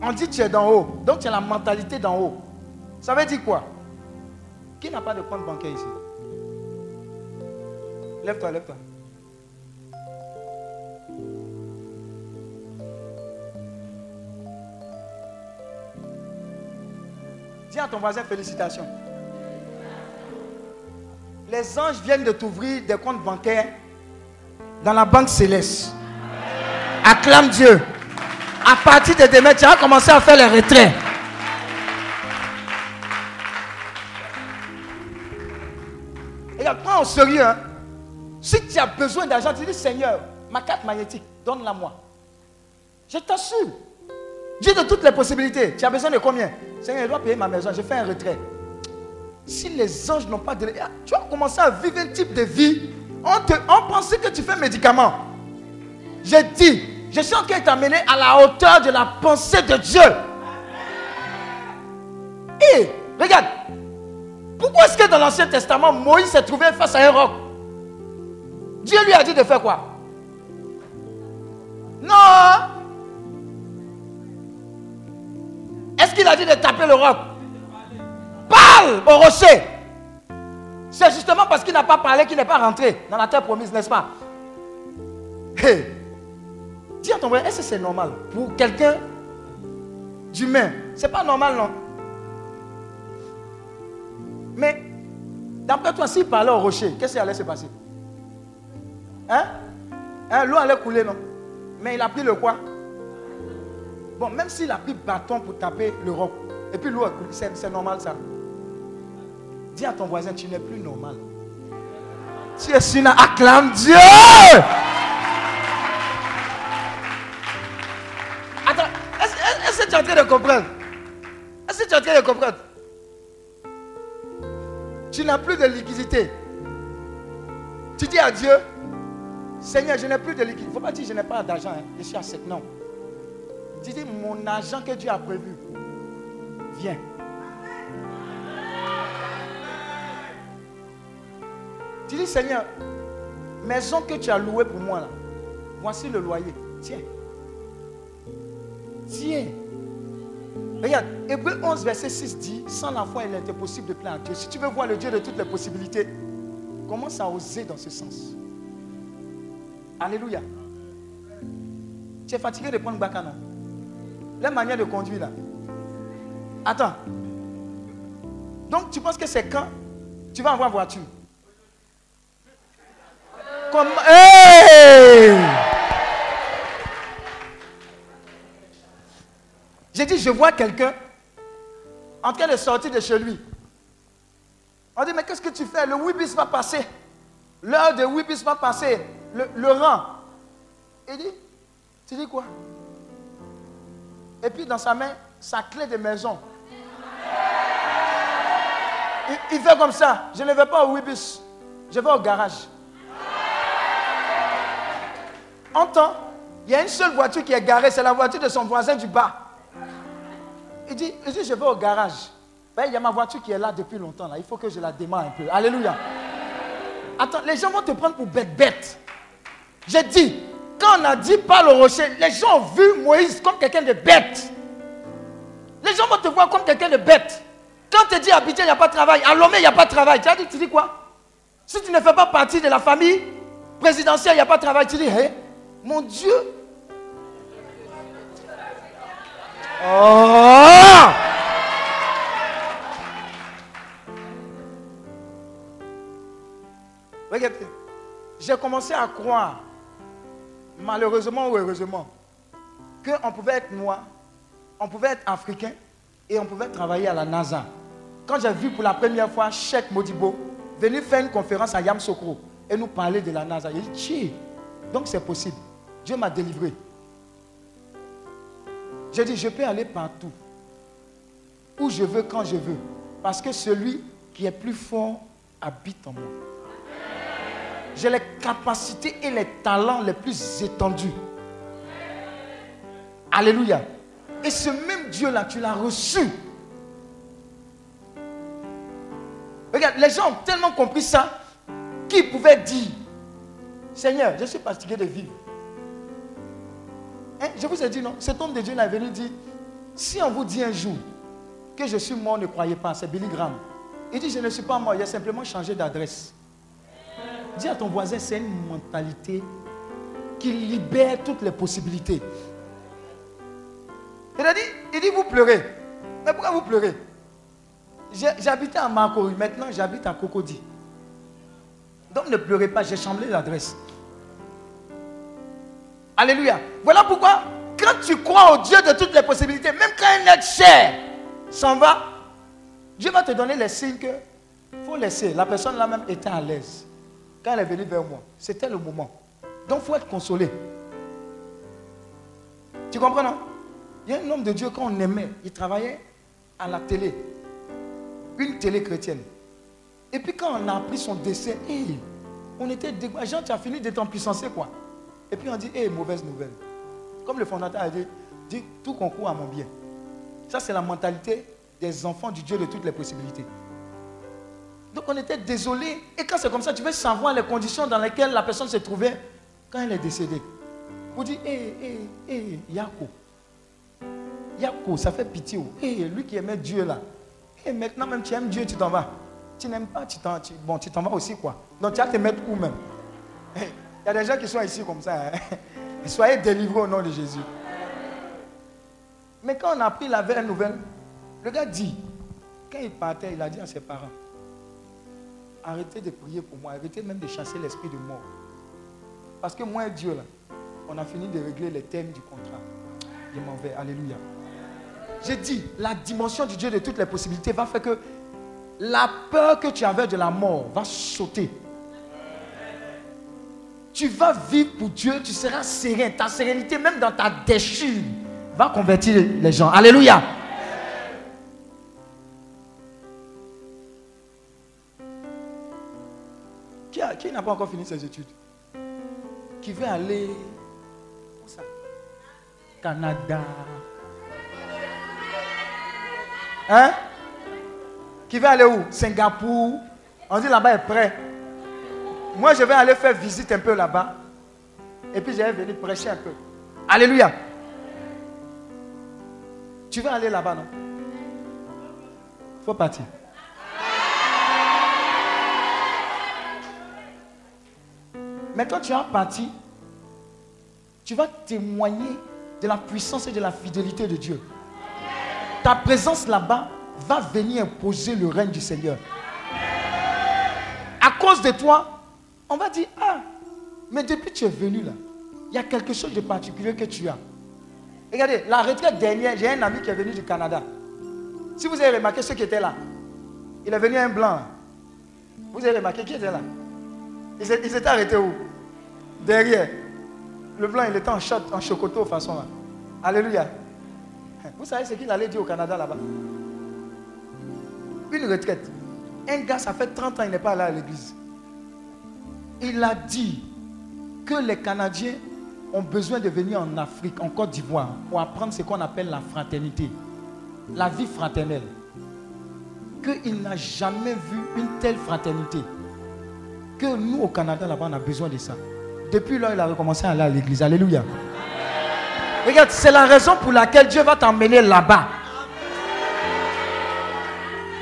On dit tu es d'en haut, donc tu as la mentalité d'en haut. Ça veut dire quoi? Qui n'a pas de compte bancaire ici? Lève-toi, lève-toi. Dis à ton voisin félicitations. Les anges viennent de t'ouvrir des comptes bancaires dans la banque céleste. Acclame Dieu. À partir de demain, tu vas commencer à faire les retraits. Regarde, prends au sérieux. hein. Si tu as besoin d'argent, tu dis Seigneur, ma carte magnétique, donne-la moi. Je t'assure. Dieu de toutes les possibilités. Tu as besoin de combien? Seigneur, je dois payer ma maison. Je fais un retrait. Si les anges n'ont pas de... Tu vas commencer à vivre un type de vie. On, te, on pensait que tu fais médicament. J'ai dit, je suis en train de t'amener à la hauteur de la pensée de Dieu. Et regarde, pourquoi est-ce que dans l'Ancien Testament, Moïse s'est trouvé face à un roc? Dieu lui a dit de faire quoi? Non. Est-ce qu'il a dit de taper le roc? Parle au rocher. C'est justement parce qu'il n'a pas parlé qu'il n'est pas rentré dans la terre promise, n'est-ce pas? Hey Dis à ton frère, est-ce que c'est normal pour quelqu'un d'humain? C'est pas normal, non? Mais, d'après toi, s'il parlait au rocher, qu'est-ce qui allait se passer? Hein, hein L'eau allait couler, non? Mais il a pris le quoi? Bon, même s'il a pris bâton pour taper le roc, et puis l'eau a coulé, c'est normal ça. Dis à ton voisin, tu n'es plus normal. Tu es sur acclame Dieu. Attends, est-ce que tu es en train de comprendre? Est-ce que tu es en train de comprendre? Tu n'as plus de liquidité. Tu dis à Dieu, Seigneur, je n'ai plus de liquidité. Il ne faut pas dire je n'ai pas d'argent, hein. je suis à sec. Non. Tu dis, mon argent que Dieu a prévu, viens. Tu dis, Seigneur, maison que tu as louée pour moi, là, voici le loyer. Tiens. Tiens. Regarde, Hébreu 11, verset 6 dit, sans la foi, il était possible de plaire à Dieu. Si tu veux voir le Dieu de toutes les possibilités, commence à oser dans ce sens. Alléluia. Tu es fatigué de prendre Baka, non La manière de conduire là. Attends. Donc tu penses que c'est quand tu vas avoir voiture? Comment? Hey J'ai dit, je vois quelqu'un en train de sortir de chez lui. On dit, mais qu'est-ce que tu fais? Le Wibis va passer. L'heure de va passer. Le, le rang. Il dit, tu dis quoi? Et puis dans sa main, sa clé de maison. Il, il fait comme ça. Je ne vais pas au Wibus. Je vais au garage. Entends, il y a une seule voiture qui est garée, c'est la voiture de son voisin du bas. Il dit, il dit je vais au garage. Ben, il y a ma voiture qui est là depuis longtemps. Là. Il faut que je la démarre un peu. Alléluia. Attends, les gens vont te prendre pour bête bête. J'ai dit, quand on a dit parle au rocher, les gens ont vu Moïse comme quelqu'un de bête. Les gens vont te voir comme quelqu'un de bête. Quand on te dit habiter, il n'y a pas de travail. À Lomé, il n'y a pas de travail. Tu as dit, tu dis quoi? Si tu ne fais pas partie de la famille présidentielle, il n'y a pas de travail. Tu dis, hé, mon Dieu. Oh Regardez, j'ai commencé à croire, malheureusement ou heureusement, qu'on pouvait être noir, on pouvait être africain et on pouvait travailler à la NASA. Quand j'ai vu pour la première fois Cheikh Modibo venir faire une conférence à Yamsokro et nous parler de la NASA, j'ai dit, Tchi, donc c'est possible. Dieu m'a délivré. J'ai dit, je peux aller partout, où je veux, quand je veux, parce que celui qui est plus fort habite en moi. J'ai les capacités et les talents les plus étendus. Alléluia. Et ce même Dieu-là, tu l'as reçu. Regarde, les gens ont tellement compris ça qu'ils pouvaient dire, Seigneur, je suis fatigué de vivre. Hein, Je vous ai dit non, cet homme de Dieu est venu dire, si on vous dit un jour que je suis mort, ne croyez pas, c'est Billy Graham. Il dit, je ne suis pas mort, il a simplement changé d'adresse. Dis à ton voisin, c'est une mentalité qui libère toutes les possibilités. Il a dit, il dit, vous pleurez. Mais pourquoi vous pleurez? J'habitais à Marcory, maintenant j'habite à Cocody. Donc ne pleurez pas, j'ai changé l'adresse. Alléluia. Voilà pourquoi, quand tu crois au Dieu de toutes les possibilités, même quand un être cher s'en va, Dieu va te donner les signes que faut laisser. La personne là même était à l'aise. Quand elle est venue vers moi, c'était le moment. Donc il faut être consolé. Tu comprends, non? Il y a un homme de Dieu qu'on aimait. Il travaillait à la télé. Une télé chrétienne. Et puis quand on a appris son décès, hé, on était dégoûté. Jean, tu as fini d'être en puissance, quoi? Et puis on dit, hé, mauvaise nouvelle. Comme le fondateur a dit, dit, tout concourt à mon bien. Ça, c'est la mentalité des enfants du Dieu de toutes les possibilités. Donc on était désolé. Et quand c'est comme ça, tu veux savoir les conditions dans lesquelles la personne se trouvait quand elle est décédée. Vous dites, hé, hé, hé, Yako. Yako, ça fait pitié. oh. Hé, lui qui aimait Dieu là. Et maintenant même tu aimes Dieu, tu t'en vas. Tu n'aimes pas, tu t'en, bon, tu t'en vas aussi quoi. Donc tu vas te mettre où même? Il y a des gens qui sont ici comme ça. hein. Soyez délivrés au nom de Jésus. Mais quand on a pris la vraie nouvelle, le gars dit, quand il partait, il a dit à ses parents, arrêtez de prier pour moi, arrêtez même de chasser l'esprit de mort. Parce que moi et Dieu, là, on a fini de régler les thèmes du contrat. Je m'en vais, alléluia. J'ai dit, la dimension du Dieu de toutes les possibilités va faire que la peur que tu avais de la mort va sauter. Tu vas vivre pour Dieu, tu seras serein. Ta sérénité, même dans ta déchure, va convertir les gens. Alléluia. N'a pas encore fini ses études Qui veut aller où ça? Canada. Hein? Qui veut aller où? Singapour. On dit là-bas est prêt. Moi, je vais aller faire visite un peu là-bas. Et puis, je vais venir prêcher un peu. Alléluia. Tu veux aller là-bas, non? Faut partir. Mais quand tu es parti, tu vas témoigner de la puissance et de la fidélité de Dieu. Ta présence là-bas va venir imposer le règne du Seigneur. À cause de toi, on va dire, ah, mais depuis que tu es venu là, il y a quelque chose de particulier que tu as. Regardez, la retraite dernière, j'ai un ami qui est venu du Canada. Si vous avez remarqué ceux qui étaient là, il est venu un blanc. Vous avez remarqué qui était là? Ils s'étaient arrêtés où? Derrière. Le blanc, il était en short, en chocoto façon là. Alléluia. Vous savez ce qu'il allait dire au Canada là-bas? Une retraite. Un gars, ça fait 30 ans, il n'est pas allé à l'église. Il a dit que les Canadiens ont besoin de venir en Afrique, en Côte d'Ivoire, pour apprendre ce qu'on appelle la fraternité, la vie fraternelle. Qu'il n'a jamais vu une telle fraternité. Que nous, au Canada, là-bas, on a besoin de ça. Depuis là, il a recommencé à aller à l'église. Alléluia. Regarde, c'est la raison pour laquelle Dieu va t'emmener là-bas.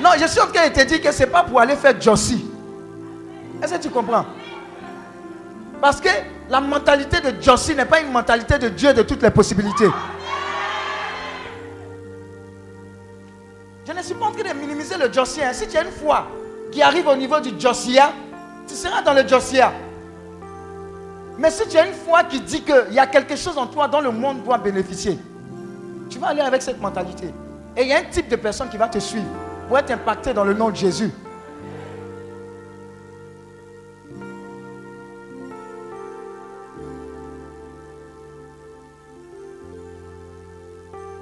Non, je suis train de te dire que ce n'est pas pour aller faire Jossie. Est-ce que tu comprends? Parce que la mentalité de Jossie n'est pas une mentalité de Dieu de toutes les possibilités. Je ne suis pas en train de minimiser le Jossia. hein. Si tu as une foi qui arrive au niveau du Jossia, tu seras dans le Jossia. Mais si tu as une foi qui dit qu'il y a quelque chose en toi dont le monde doit bénéficier, tu vas aller avec cette mentalité. Et il y a un type de personne qui va te suivre pour être impacté dans le nom de Jésus.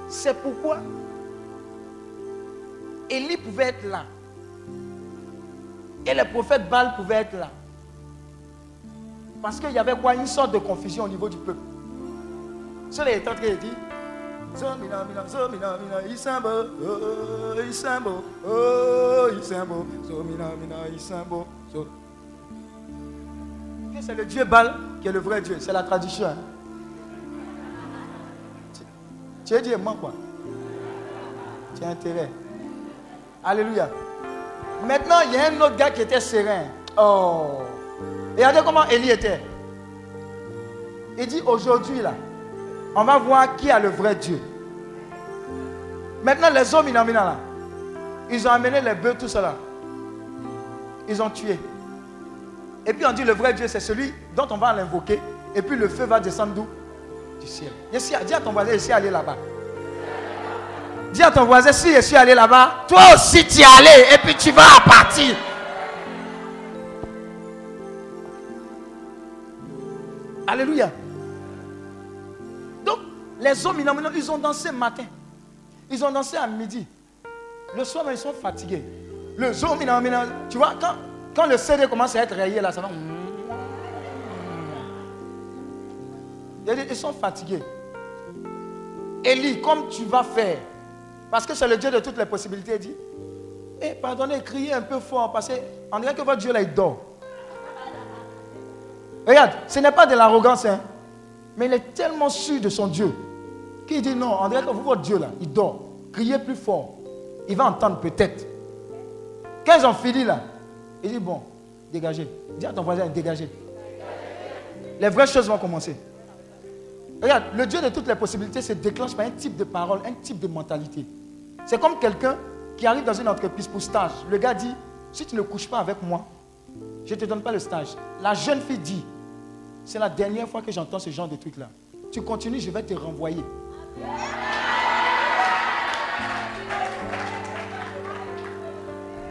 C'est pourquoi Élie pouvait être là. Et le prophète Baal pouvait être là. Parce qu'il y avait quoi? Une sorte de confusion au niveau du peuple. Cela est en train de dire C'est le Dieu Baal qui est le vrai Dieu. C'est la tradition. hein. Tu- Tu es Dieu, moi quoi Tu as intérêt. Alléluia. Maintenant, il y a un autre gars qui était serein. Oh. Regardez comment Élie était. Il dit aujourd'hui là, on va voir qui a le vrai Dieu. Maintenant, les hommes inamina là, ils ont amené les bœufs, tout cela. Ils ont tué. Et puis on dit le vrai Dieu, c'est celui dont on va l'invoquer. Et puis le feu va descendre d'où? Du ciel. Ici, dis à ton voisin, suis allé là-bas. Dis à ton voisin, si je suis allé là-bas, toi aussi tu es allé et puis tu vas partir. Alléluia. Donc, les hommes, ils- ils ont dansé matin. Ils ont dansé à midi. Le soir, ils sont fatigués. Le homme, tu vois, quand, quand le CD commence à être rayé, là, ça va. Ils ils sont fatigués. Élie, comme tu vas faire, parce que c'est le Dieu de toutes les possibilités, il dit, eh, pardonnez, criez un peu fort, parce qu'on dirait que votre Dieu là, il dort. Regarde, ce n'est pas de l'arrogance, hein, mais il est tellement sûr de son Dieu qu'il dit non, on dirait que vous, votre Dieu là, il dort. Criez plus fort. Il va entendre peut-être. Quand ils ont fini là, il dit bon, dégagez. Dis à ton voisin, dégagez. Les vraies choses vont commencer. Regarde, le Dieu de toutes les possibilités se déclenche par un type de parole, un type de mentalité. C'est comme quelqu'un qui arrive dans une entreprise pour stage. Le gars dit, si tu ne couches pas avec moi, je ne te donne pas le stage. La jeune fille dit, c'est la dernière fois que j'entends ce genre de truc-là. Tu continues, je vais te renvoyer.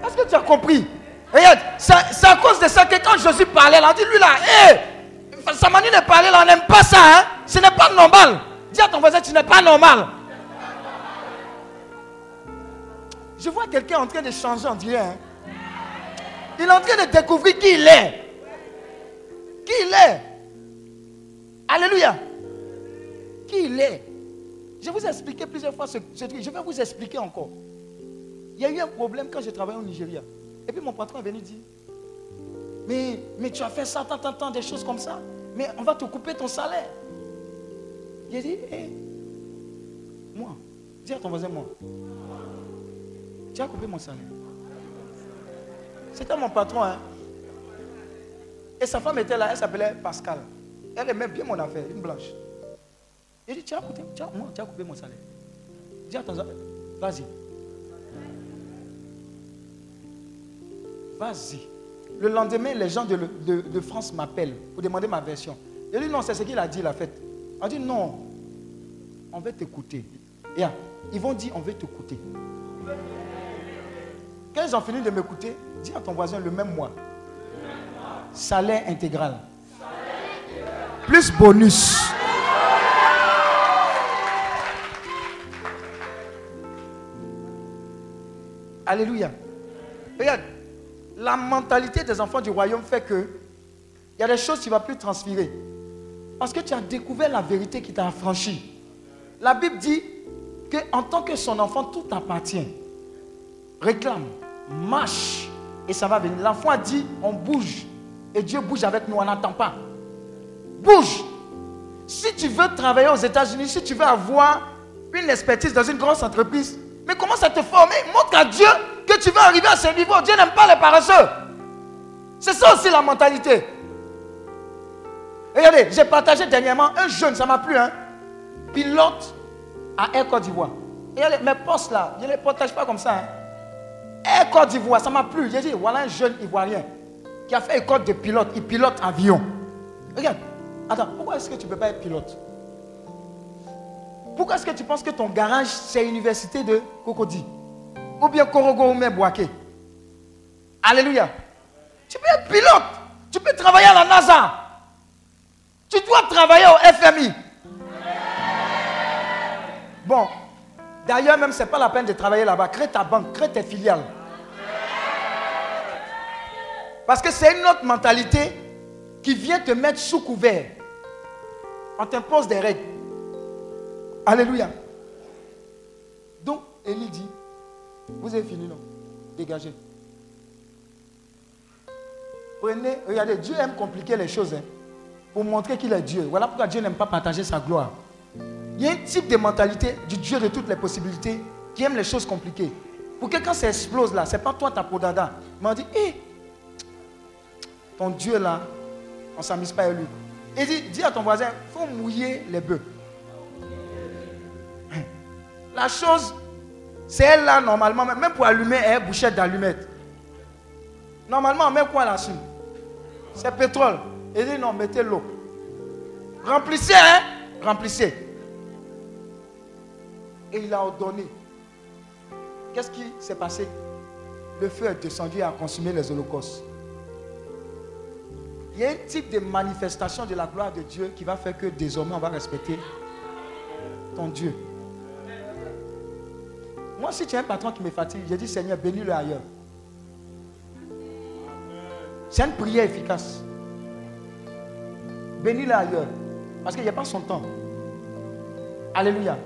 Est-ce que tu as compris? Regarde, c'est à cause de ça que quand Jésus parlait, là, on dit lui là, hé, sa manière de parler là, on n'aime pas ça, hein Ce n'est pas normal. Dis à ton voisin, tu n'es pas normal. Je vois quelqu'un en train de changer, on dirait. hein. Il est en train de découvrir qui il est. Qui il est. Alléluia. Qui il est. Je vous ai expliqué plusieurs fois ce, truc. Je vais vous expliquer encore. Il y a eu un problème quand je travaillais au Nigeria. Et puis mon patron est venu dire, mais, mais tu as fait ça, tant, tant, des choses comme ça. Mais on va te couper ton salaire. J'ai dit, hé, moi, dis à ton voisin, moi, tu as coupé mon salaire. C'était mon patron, hein. Et sa femme était là, elle s'appelait Pascal. Elle aimait bien mon affaire, une blanche. J'ai dit, tu as coupé, tu as, moi, tu as coupé mon salaire. Dis à ton vas-y. Vas-y. Le lendemain, les gens de, de- France m'appellent pour demander ma version. Je dis non, c'est ce qu'il a dit, la fête. On dit non, on veut t'écouter. Ah, ils vont dire on veut t'écouter. Quand ils ont fini de m'écouter, dis à ton voisin le même mois. Salaire intégral. Plus bonus. Alléluia. Regarde, la mentalité des enfants du royaume fait que il y a des choses que tu ne vas plus transférer. Parce que tu as découvert la vérité qui t'a affranchi. La Bible dit que en tant que son enfant, tout appartient. Réclame, marche, et ça va venir. L'enfant dit, on bouge. Et Dieu bouge avec nous, on n'attend pas. Bouge. Si tu veux travailler aux États-Unis, si tu veux avoir une expertise dans une grosse entreprise, mais commence à te former. Montre à Dieu que tu veux arriver à ce niveau. Dieu n'aime pas les paresseux. C'est ça aussi la mentalité. Regardez, j'ai partagé dernièrement un jeune, ça m'a plu, hein, pilote à Air Côte d'Ivoire. Regardez, mes postes là, je ne les partage pas comme ça. Hein. Air Côte d'Ivoire, ça m'a plu. J'ai dit, voilà un jeune Ivoirien qui a fait école de pilote. Il pilote avion. Regarde, attends, pourquoi est-ce que tu ne peux pas être pilote? Pourquoi est-ce que tu penses que ton garage, c'est l'université de Cocody Ou bien Korogo ou Boaké? Alléluia. Tu peux être pilote. Tu peux travailler à la NASA. Tu dois travailler au FMI. Bon, d'ailleurs, même, ce n'est pas la peine de travailler là-bas. Crée ta banque, crée tes filiales. Parce que c'est une autre mentalité qui vient te mettre sous couvert. On t'impose des règles. Alléluia. Donc, Élie dit, vous avez fini, non? Dégagez. Prenez, regardez, Dieu aime compliquer les choses. Hein pour montrer qu'il est Dieu. Voilà pourquoi Dieu n'aime pas partager sa gloire. Il y a un type de mentalité du Dieu de toutes les possibilités qui aime les choses compliquées. Pour que quand ça explose là, ce n'est pas toi ta podada. Mais on dit, hé, ton Dieu là, on ne s'amuse pas à lui. Et dit, dis à ton voisin, il faut mouiller les bœufs. La chose, c'est elle là normalement, même pour allumer, elle bouchette d'allumette. Normalement, on met quoi là-dessus C'est pétrole. Il dit non, mettez l'eau. Remplissez, hein? Remplissez. Et il a ordonné. Qu'est-ce qui s'est passé? Le feu est descendu et a consumé les holocaustes. Il y a un type de manifestation de la gloire de Dieu qui va faire que désormais on va respecter ton Dieu. Moi, si tu as un patron qui me fatigue, je dis Seigneur, bénis-le ailleurs. C'est une prière efficace. Bénis-le ailleurs. Parce qu'il n'y a pas son temps. Alléluia.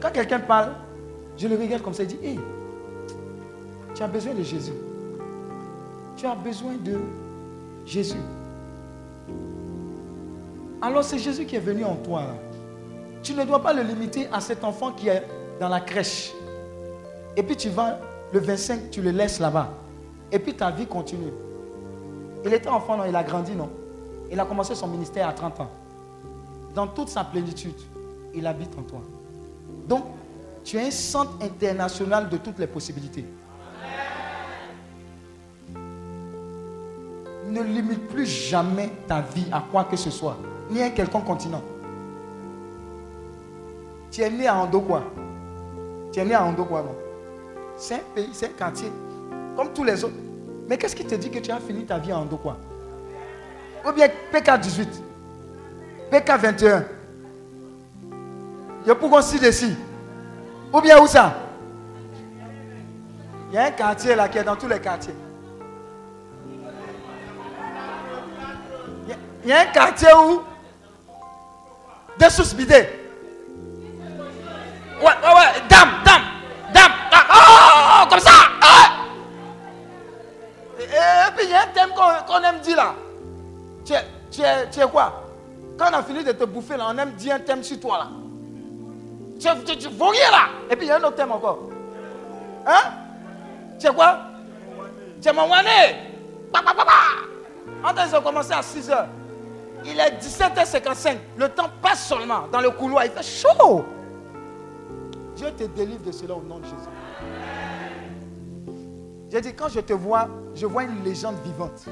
Quand quelqu'un parle, je le regarde comme ça et dis, hé, tu as besoin de Jésus. Tu as besoin de Jésus. Alors c'est Jésus qui est venu en toi. Tu ne dois pas le limiter à cet enfant qui est dans la crèche. Et puis tu vas, le 25, tu le laisses là-bas. Et puis ta vie continue. Il était enfant, non, il a grandi, non il a commencé son ministère à 30 ans. Dans toute sa plénitude, il habite en toi. Donc, tu es un centre international de toutes les possibilités. Ne limite plus jamais ta vie à quoi que ce soit, ni à quelconque continent. Tu es né à Andokwa. Tu es né à Andokwa, non? C'est un pays, c'est un quartier, comme tous les autres. Mais qu'est-ce qui te dit que tu as fini ta vie à Andokwa? Ou bien PK 18, PK 21. Il y a pourquoi si ici. Ou bien où ça? Il y a un quartier là qui est dans tous les quartiers. Il y a un quartier où des sous bidés. Ouais, ouais, ouais, dame, dame, dame. Oh, comme ça. Et, puis il y a un thème qu'on aime dire là. Tu es, tu, es, tu es, quoi? Quand on a fini de te bouffer, là, on aime dire un thème sur toi. là. Tu, tu, tu vaux rien là. Et puis il y a un autre thème encore. Hein? Tu es quoi? Tu es mon wané. Quand ils ont commencé à 6 h il est 17h55. Le temps passe seulement dans le couloir. Il fait chaud. Dieu te délivre de cela au nom de Jésus. J'ai dit, quand je te vois, je vois une légende vivante.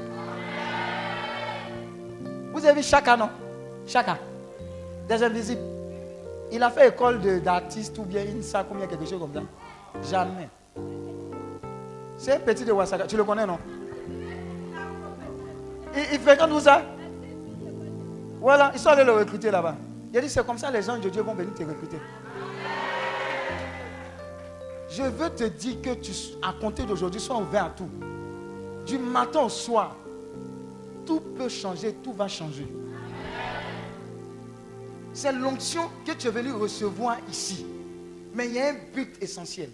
Vous avez vu Chaka, non? Chaka. Des invisibles. Il a fait école d'artiste ou bien une sac ou bien quelque chose comme ça. Jamais. C'est un petit de Wasaka. Tu le connais, non? Il, il fréquente où ça? Voilà, ils sont allés le recruter là-bas. Il a dit c'est comme ça les gens de Dieu vont venir te recruter. Je veux te dire que tu, à compter d'aujourd'hui, sois ouvert à tout. Du matin au soir, tout peut changer, tout va changer. C'est l'onction que tu es venu recevoir ici. Mais il y a un but essentiel.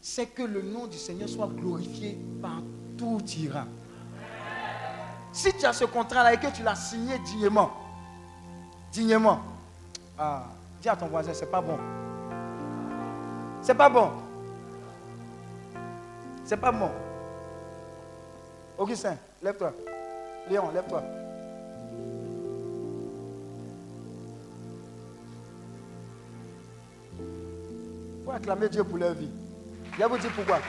C'est que le nom du Seigneur soit glorifié partout où tu iras. Si tu as ce contrat-là et que tu l'as signé dignement, dignement, ah, dis à ton voisin, c'est pas bon. C'est pas bon. C'est pas bon. Augustin, lève-toi. Léon, lève-toi. Faut acclamer Dieu pour leur vie. Je vais vous dire pourquoi?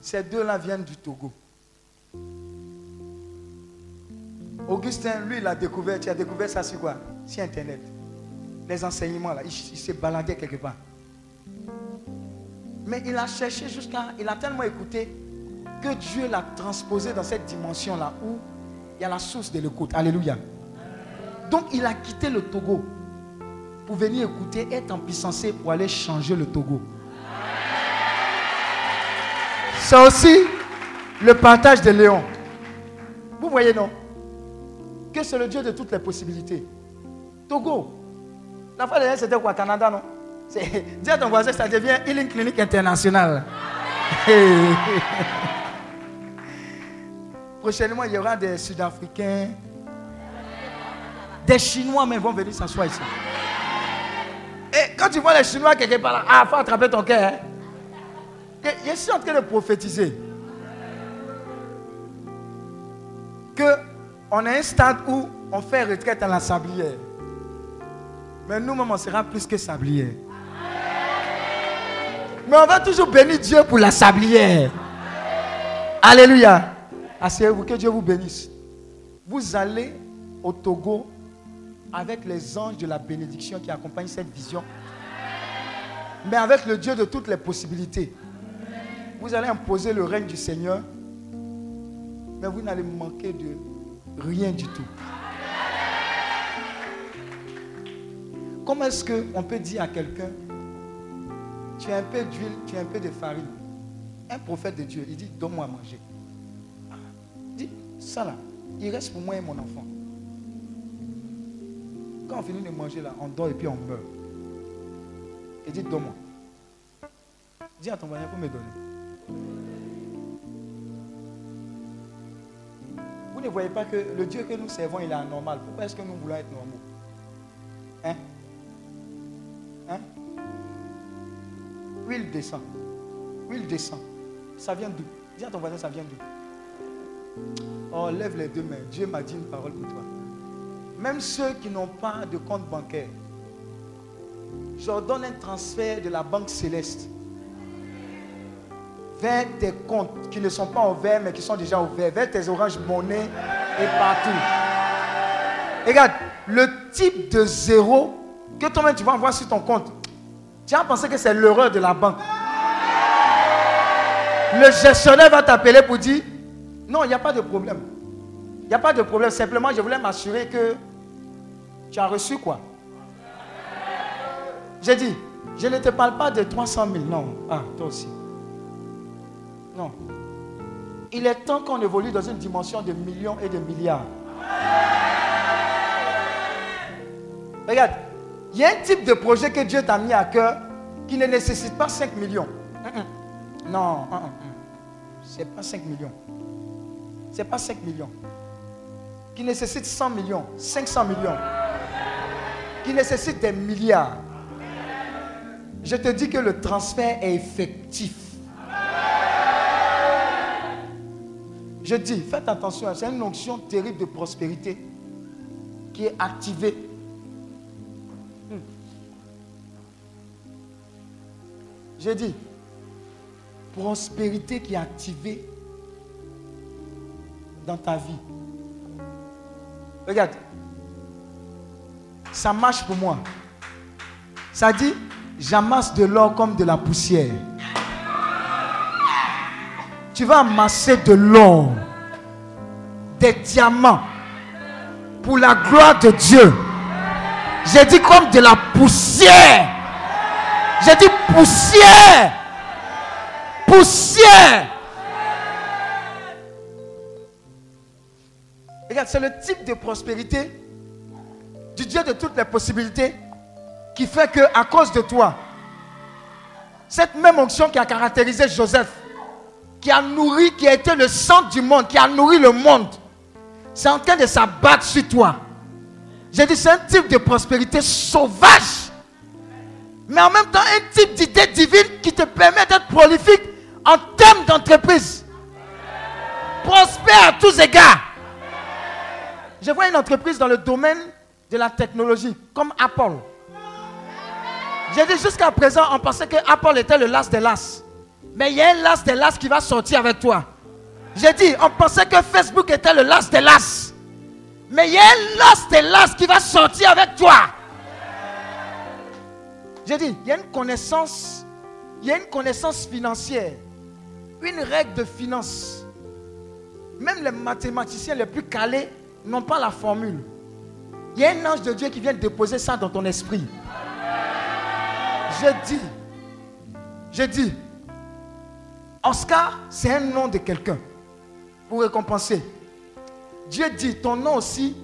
Ces deux-là viennent du Togo. Augustin, lui, il a découvert, tu as découvert ça sur quoi? Sur Internet. Les enseignements, là, il, il s'est baladé quelque part. Mais il a cherché jusqu'à... Il a tellement écouté que Dieu l'a transposé dans cette dimension-là où il y a la source de l'écoute. Alléluia. Donc il a quitté le Togo pour venir écouter, être en puissance pour aller changer le Togo. C'est aussi le partage de Léon. Vous voyez, non? Que c'est le Dieu de toutes les possibilités. Togo. La fois dernière, c'était quoi Canada, non? Dis à ton voisin, ça devient Healing Clinic International. Prochainement, il y aura des Sud-Africains, des Chinois même vont venir s'asseoir ici. Et quand tu vois les Chinois quelque part là, ah, faut attraper ton cœur. hein. Je suis en train de prophétiser que on à un stade où on fait retraite à la sablière. Mais nous-mêmes, on sera plus que sablière. Mais on va toujours bénir Dieu pour la sablière. Alléluia. Asseyez-vous, que Dieu vous bénisse. Vous allez au Togo avec les anges de la bénédiction qui accompagnent cette vision. Mais avec le Dieu de toutes les possibilités. Vous allez imposer le règne du Seigneur. Mais vous n'allez manquer de rien du tout. Comment est-ce qu'on peut dire à quelqu'un, tu as un peu d'huile, tu as un peu de farine Un prophète de Dieu, il dit, donne-moi à manger. Il ça là, il reste pour moi et mon enfant. Quand on finit de manger là, on dort et puis on meurt. Il dit, donne-moi. Dis à ton voisin, il faut me donner. Vous ne voyez pas que le Dieu que nous servons, il est anormal. Pourquoi est-ce que nous voulons être normaux? Hein? Hein? Huile descend. Huile descend. Ça vient d'où? Dis à ton voisin, ça vient d'où? Oh, lève les deux mains. Dieu m'a dit une parole pour toi. Même ceux qui n'ont pas de compte bancaire, je leur donne un transfert de la banque céleste vers tes comptes qui ne sont pas ouverts, mais qui sont déjà ouverts, vers tes oranges monnaie et partout. Regarde, le type de zéro que toi-même tu vas envoyer sur ton compte, tu as pensé que c'est l'erreur de la banque. Le gestionnaire va t'appeler pour dire non, il n'y a pas de problème. Il n'y a pas de problème. Simplement, je voulais m'assurer que tu as reçu quoi? J'ai dit, je ne te parle pas de 300 000. Non. Ah, toi aussi. Non. Il est temps qu'on évolue dans une dimension de millions et de milliards. Regarde, il y a un type de projet que Dieu t'a mis à cœur qui ne nécessite pas 5 millions. Non, mm. c'est pas 5 millions. C'est pas 5 millions. Qui nécessite 100 millions, 500 millions. Qui nécessite des milliards. Je te dis que le transfert est effectif. Je dis, faites attention, c'est une onction terrible de prospérité qui est activée. Hmm. Je dis, prospérité qui est activée dans ta vie. Regarde, ça marche pour moi. Ça dit, j'amasse de l'or comme de la poussière. Tu vas amasser de l'or, des diamants, pour la gloire de Dieu. J'ai dit comme de la poussière. J'ai dit poussière. Poussière. Regarde, c'est le type de prospérité du Dieu de toutes les possibilités qui fait que à cause de toi, cette même onction qui a caractérisé Joseph, qui a nourri, qui a été le centre du monde, qui a nourri le monde, c'est en train de s'abattre sur toi. J'ai dit, c'est un type de prospérité sauvage, mais en même temps un type d'idée divine qui te permet d'être prolifique en termes d'entreprise. Prospère à tous égards. Je vois une entreprise dans le domaine de la technologie, comme Apple. J'ai dit jusqu'à présent, on pensait que Apple était le las des las. Mais il y a un las des las qui va sortir avec toi. J'ai dit, on pensait que Facebook était le las des las. Mais il y a un las des las qui va sortir avec toi. J'ai dit, il y a une connaissance, il y a une connaissance financière, une règle de finance. Même les mathématiciens les plus calés n'ont pas la formule. Il y a un ange de Dieu qui vient déposer ça dans ton esprit. Je dis, je dis, Oscar, c'est un nom de quelqu'un pour récompenser. Dieu dit, ton nom aussi.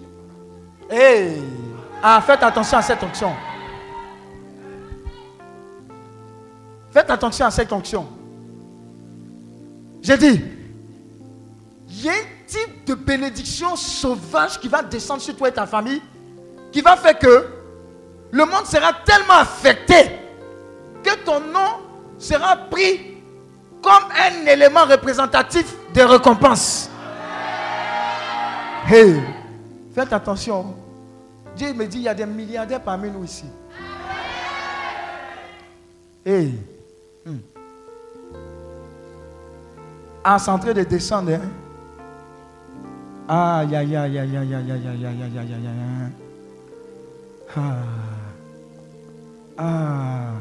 Hey, ah, faites attention à cette onction. Faites attention à cette onction. J'ai dit, il y a type de bénédiction sauvage qui va descendre sur toi et ta famille, qui va faire que le monde sera tellement affecté que ton nom sera pris comme un élément représentatif de récompense. Hey, faites attention. Dieu me dit, il y a des milliardaires parmi nous ici. Hey. Hmm. C'est en train de descendre. Hein? Aïe, aïe, aïe, aïe, aïe, aïe, aïe, aïe, aïe, aïe, aïe, aïe, aïe. Ah. Ah.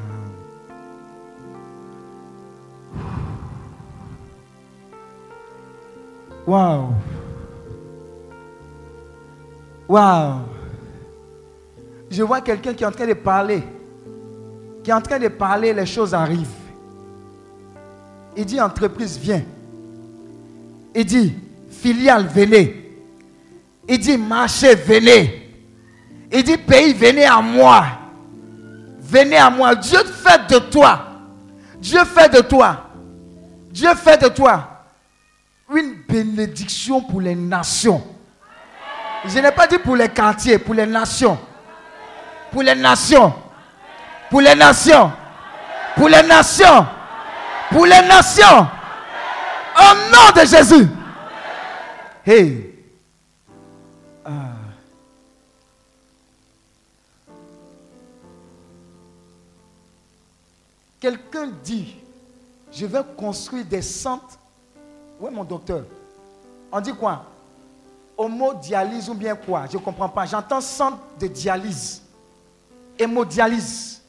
Waouh. Waouh. Je vois quelqu'un qui est en train de parler. Qui est en train de parler, les choses arrivent. Il dit entreprise, viens. Il dit filiale, venez. Il dit marché, venez. Il dit pays, venez à moi. Venez à moi. Dieu fait de toi. Dieu fait de toi. Dieu fait de toi une bénédiction pour les nations. Je n'ai pas dit pour les quartiers, pour les nations. Pour les nations. Pour les nations. Pour les nations. Pour les nations. Au nom de Jésus. Hey. Ah. Quelqu'un dit, je vais construire des centres. Où est mon docteur On dit quoi? Homodialyse ou bien quoi? Je ne comprends pas. J'entends centre de dialyse. Hémodialyse.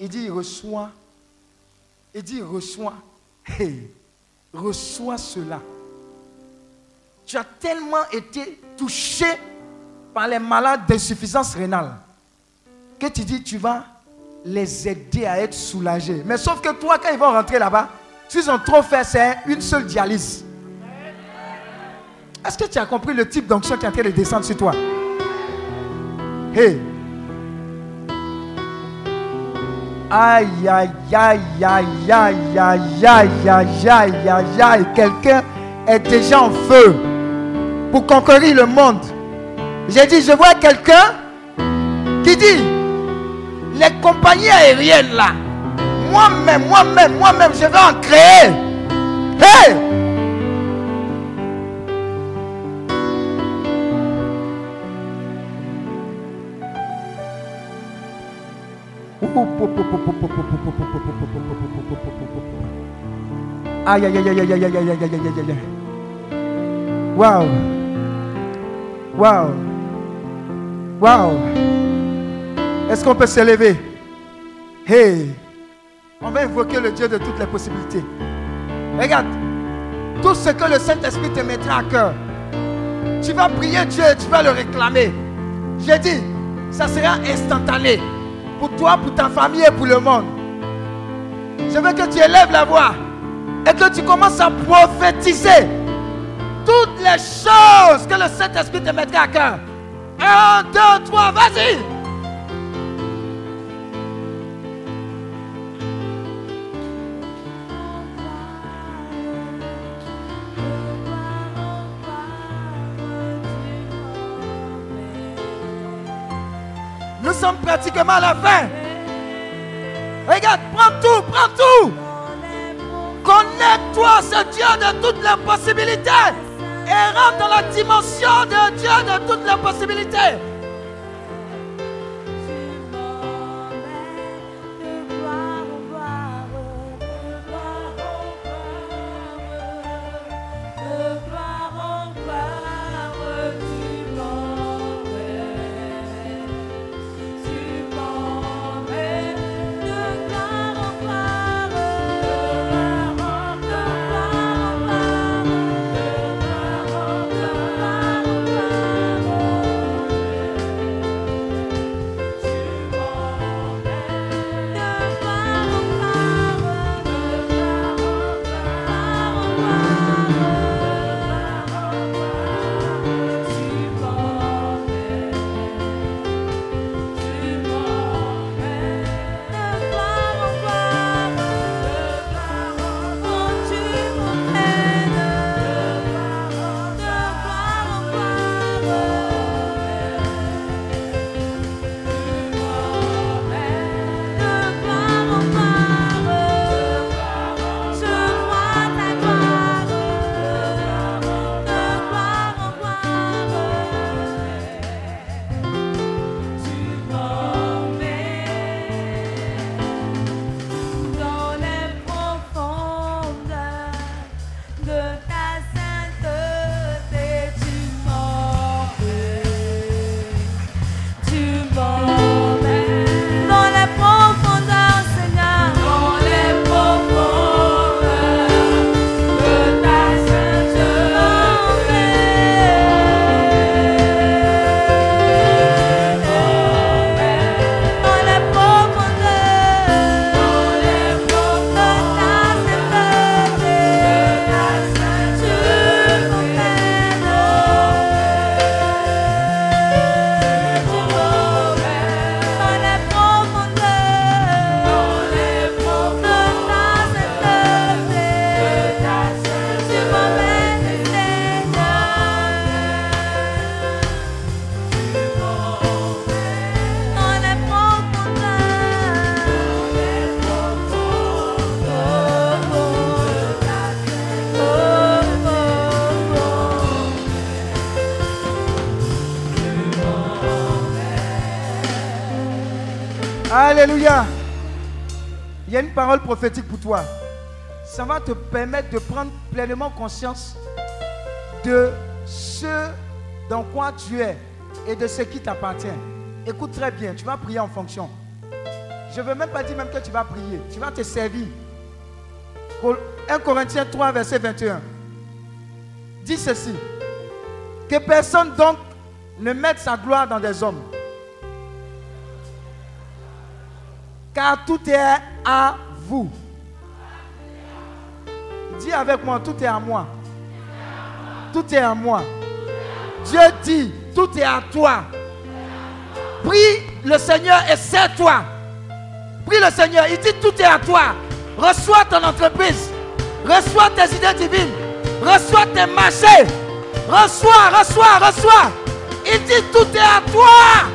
Il dit, reçoit. Il dit, reçoit. Hey, reçois cela. Tu as tellement été touché par les malades d'insuffisance rénale que tu dis, tu vas les aider à être soulagés. Mais sauf que toi, quand ils vont rentrer là-bas, s'ils ont trop fait, c'est une seule dialyse. Est-ce que tu as compris le type d'onction qui est en train de descendre sur toi? Hey! Aïe, aïe, aïe, aïe, aïe, aïe, aïe, aïe, aïe, aïe, aïe. Quelqu'un est déjà en feu pour conquérir le monde. J'ai dit, je vois quelqu'un qui dit, les compagnies aériennes là, moi-même, moi-même, moi-même, je vais en créer. Hey! Aïe, aïe, aïe, aïe, aïe, aïe, aïe, aïe, aïe, aïe, aïe. Wow. Wow. Est-ce qu'on peut s'élever? Hey. On va invoquer le Dieu de toutes les possibilités. Regarde. Tout ce que le Saint-Esprit te mettra à cœur. Tu vas prier Dieu et tu vas le réclamer. J'ai dit, ça sera instantané. Pour toi, pour ta famille et pour le monde. Je veux que tu élèves la voix et que tu commences à prophétiser toutes les choses que le Saint-Esprit te mettra à cœur. Un, deux, trois, vas-y. Nous sommes pratiquement à la fin. Regarde, prends tout, prends tout. Connecte-toi à ce Dieu de toutes les possibilités. Et rentre dans la dimension de Dieu de toutes les possibilités. Toi. Ça va te permettre de prendre pleinement conscience de ce dans quoi tu es et de ce qui t'appartient. Écoute très bien, tu vas prier en fonction. Je ne veux même pas dire même que tu vas prier. Tu vas te servir. Col- 1 Corinthiens 3, verset 21. Dit ceci. Que personne donc ne mette sa gloire dans des hommes. Car tout est à vous. Avec moi, tout est à moi. Tout est à moi. Dieu dit, tout est à toi. Prie le Seigneur et sers-toi. Prie le Seigneur, il dit tout est à toi. Reçois ton entreprise. Reçois tes idées divines. Reçois tes marchés. Reçois, reçois, reçois. Il dit tout est à toi.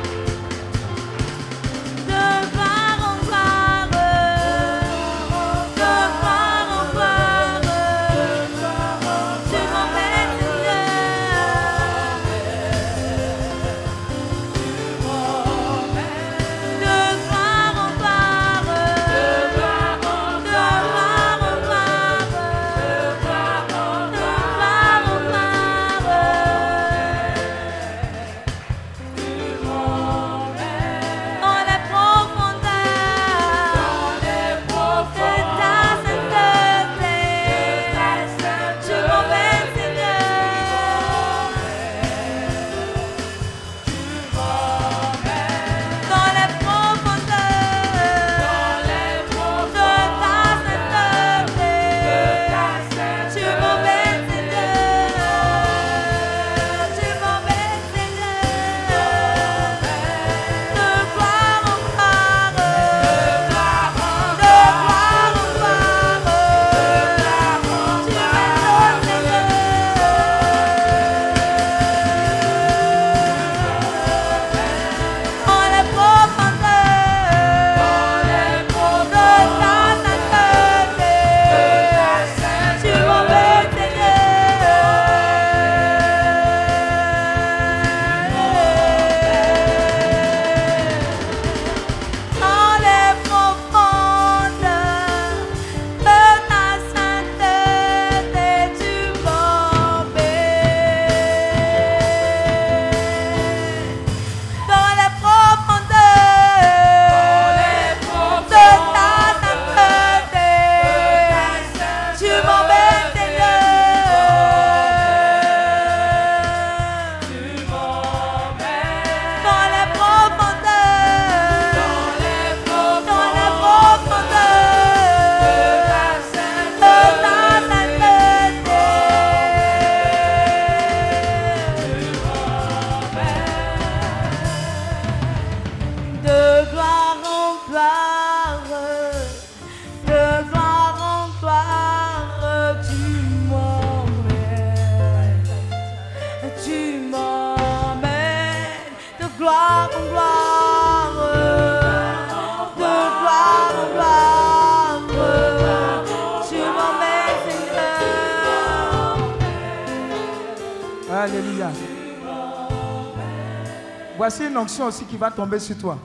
Aussi qui va tomber sur toi.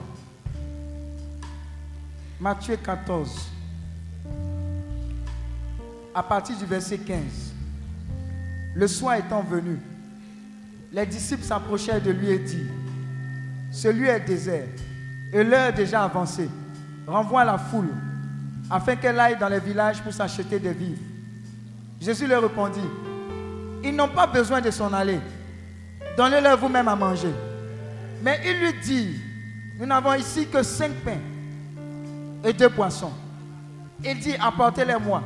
Matthieu 14. À partir du verset 15. Le soir étant venu, les disciples s'approchèrent de lui et dirent, Celui est désert et l'heure est déjà avancée. Renvoie la foule afin qu'elle aille dans les villages pour s'acheter des vivres. Jésus leur répondit, Ils n'ont pas besoin de s'en aller. Donnez-leur vous-même à manger. Mais il lui dit, Nous n'avons ici que cinq pains et deux poissons. Il dit, Apportez-les-moi.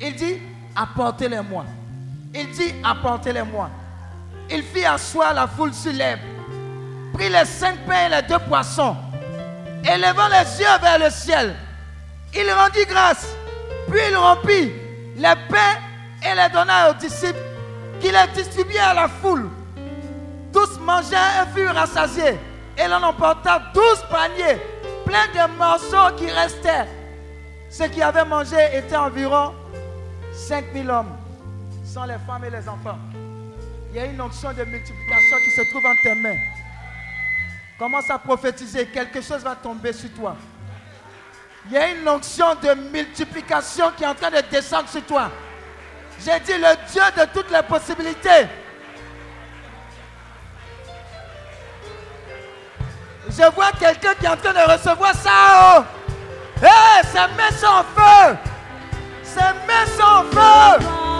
Il dit, Apportez-les-moi. Il dit, Apportez-les-moi. Il fit asseoir la foule sur l'herbe, prit les cinq pains et les deux poissons, et levant les yeux vers le ciel, il rendit grâce, puis il rompit les pains et les donna aux disciples, qui les distribuaient à la foule. Tous mangèrent et furent rassasiés, et l'on emporta douze paniers pleins de morceaux qui restaient. Ceux qui avaient mangé étaient environ 5000 hommes, sans les femmes et les enfants. Il y a une onction de multiplication qui se trouve en tes mains. Commence à prophétiser, quelque chose va tomber sur toi. Il y a une onction de multiplication qui est en train de descendre sur toi. J'ai dit le Dieu de toutes les possibilités. Je vois quelqu'un qui est en train de recevoir ça. Oh. Hé, en feu. Mains sont en feu.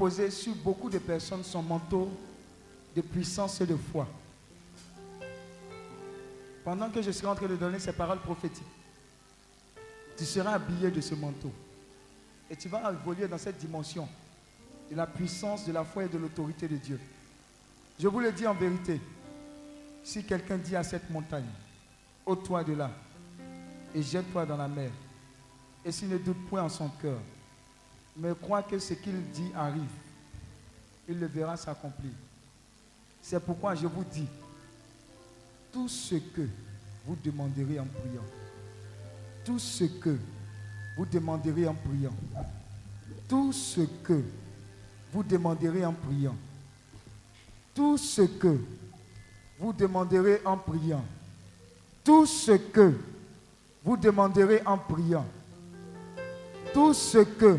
Veut déposer sur beaucoup de personnes son manteau de puissance et de foi. Pendant que je serai en train de donner ces paroles prophétiques, tu seras habillé de ce manteau. Et tu vas évoluer dans cette dimension de la puissance, de la foi et de l'autorité de Dieu. Je vous le dis en vérité, si quelqu'un dit à cette montagne, ôte-toi de là et jette-toi dans la mer, et s'il ne doute point en son cœur, mais croit que ce qu'il dit arrive, il le verra s'accomplir. C'est pourquoi je vous dis, tout ce que vous demanderez en priant, tout ce que vous demanderez en priant, tout ce que vous demanderez en priant, tout ce que vous demanderez en priant, tout ce que vous demanderez en priant, tout ce que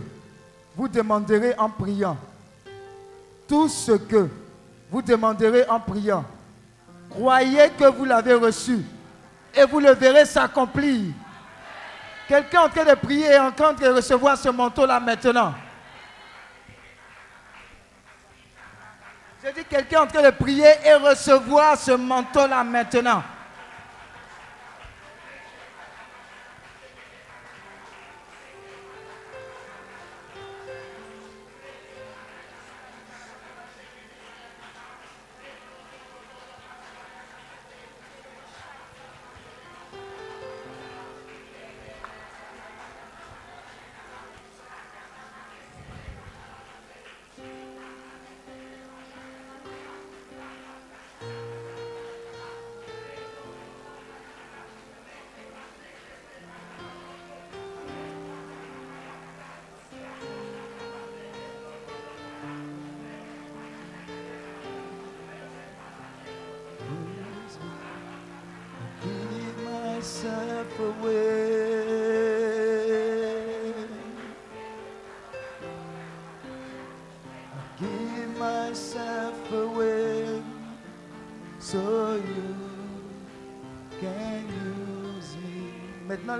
vous demanderez en priant, tout ce que vous demanderez en priant, croyez que vous l'avez reçu et vous le verrez s'accomplir. Quelqu'un en train de prier et en train de recevoir ce manteau-là maintenant. J'ai dit quelqu'un en train de prier et recevoir ce manteau-là maintenant.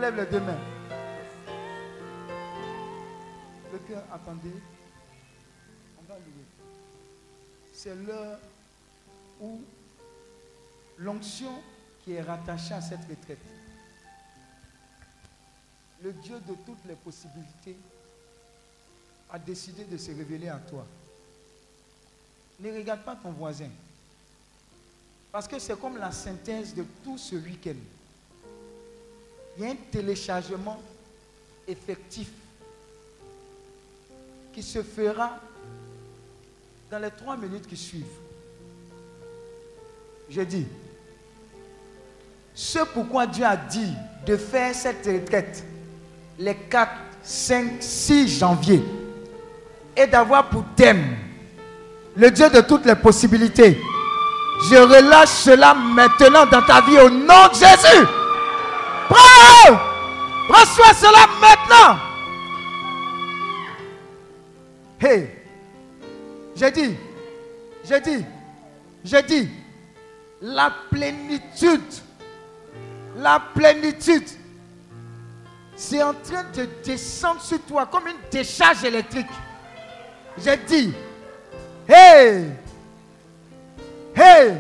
Lève les deux mains. Le cœur, attendez. On va louer. C'est l'heure où l'onction qui est rattaché à cette retraite. Le Dieu de toutes les possibilités a décidé de se révéler à toi. Ne regarde pas ton voisin. Parce que c'est comme la synthèse de tout ce week-end. Il y a un téléchargement effectif qui se fera dans les trois minutes qui suivent. Je dis, ce pourquoi Dieu a dit de faire cette retraite les 4, 5, 6 janvier et d'avoir pour thème le Dieu de toutes les possibilités. Je relâche cela maintenant dans ta vie au nom de Jésus. Prends! Reçois cela maintenant. Hey, j'ai dit, j'ai dit, j'ai dit, la plénitude la plénitude, c'est en train de descendre sur toi comme une décharge électrique. J'ai dit, hey, hey,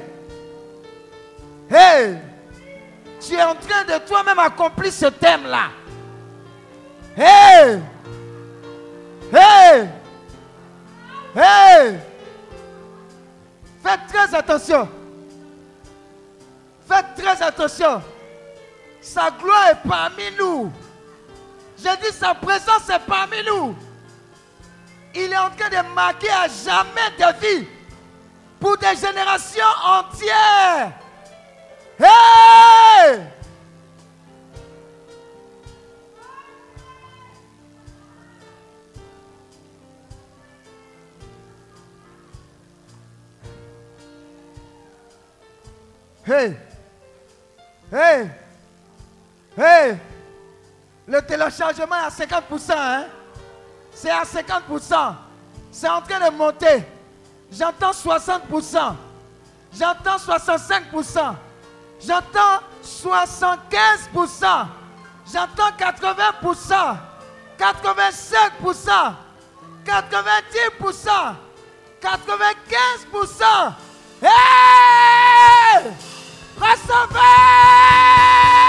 hey, tu es en train de toi-même accomplir ce thème-là. Hey, hey, hey, faites très attention. Faites très attention. Sa gloire est parmi nous. J'ai dit sa présence est parmi nous. Il est en train de marquer à jamais de vie pour des générations entières. Hey! Hey! Hey! Le téléchargement est à 50%. Hein? C'est à 50%. C'est en train de monter. J'entends 60%. J'entends 65%. J'entends 75%. J'entends 80%. 85%. 90%, 95%. Hey! Recevez!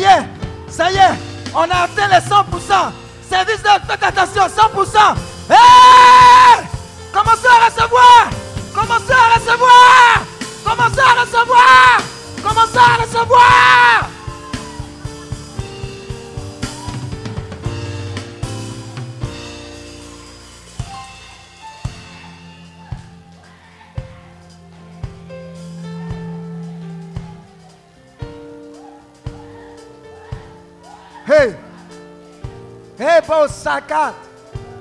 Y est, ça y est, on a atteint les 100%. Service de faites attention, 100%. Hey! Commencez à recevoir, commencez à recevoir, commencez à recevoir, commencez à recevoir? Sakat!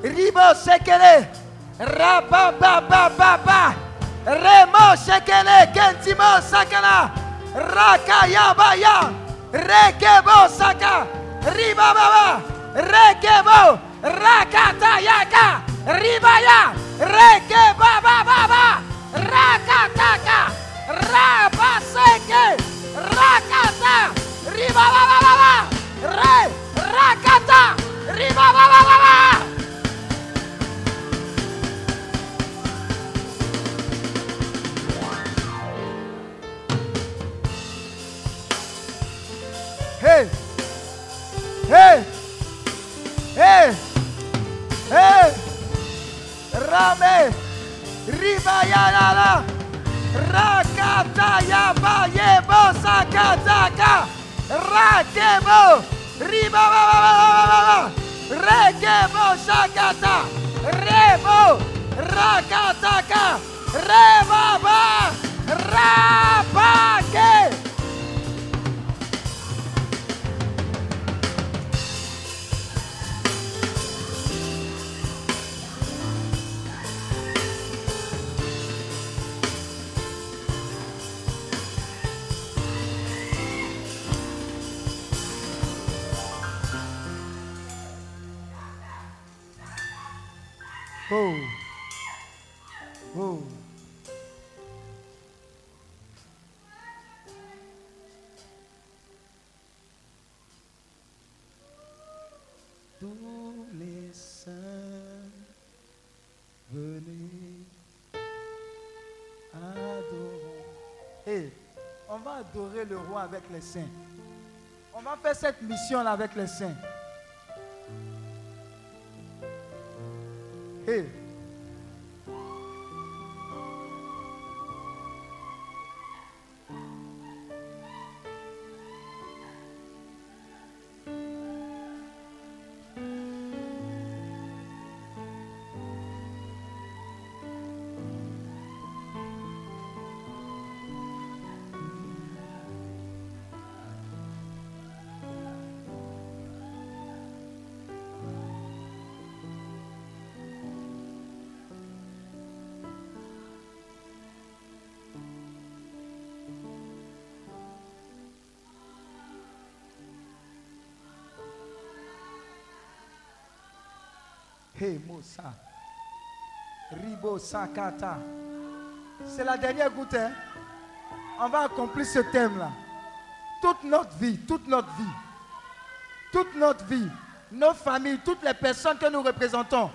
Ribo sekele! Rababababa! Remo sekele! Kentimo sakala! Rakayabaya! Rekebo saka! Ribababa! Rekebo! Rakatayaka! Ribaya! Rekebababa! Rakataka! Rabaseke! Rakata! Ribababa! Re! Rakata! Ribababa! Hey! Hey! Hey! Hey! Rame! Ribayalala! Rakata yabayebo sakataka! Rakebo! Ribabababababa! Rekebo sakata! Rebo! Rakataka! Rebaba! Tous les saints, venez, adorons. Et on va adorer le roi avec les saints. On va faire cette mission-là avec les saints. Hey. C'est la dernière goutte. hein. On va accomplir ce thème-là. Toute notre vie, toute notre vie, toute notre vie, nos familles, toutes les personnes que nous représentons,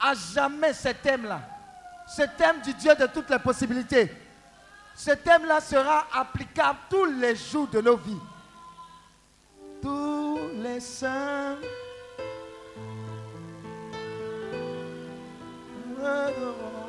à jamais ce thème-là, ce thème du Dieu de toutes les possibilités, ce thème-là sera applicable tous les jours de nos vies. Tous les saints. Oh.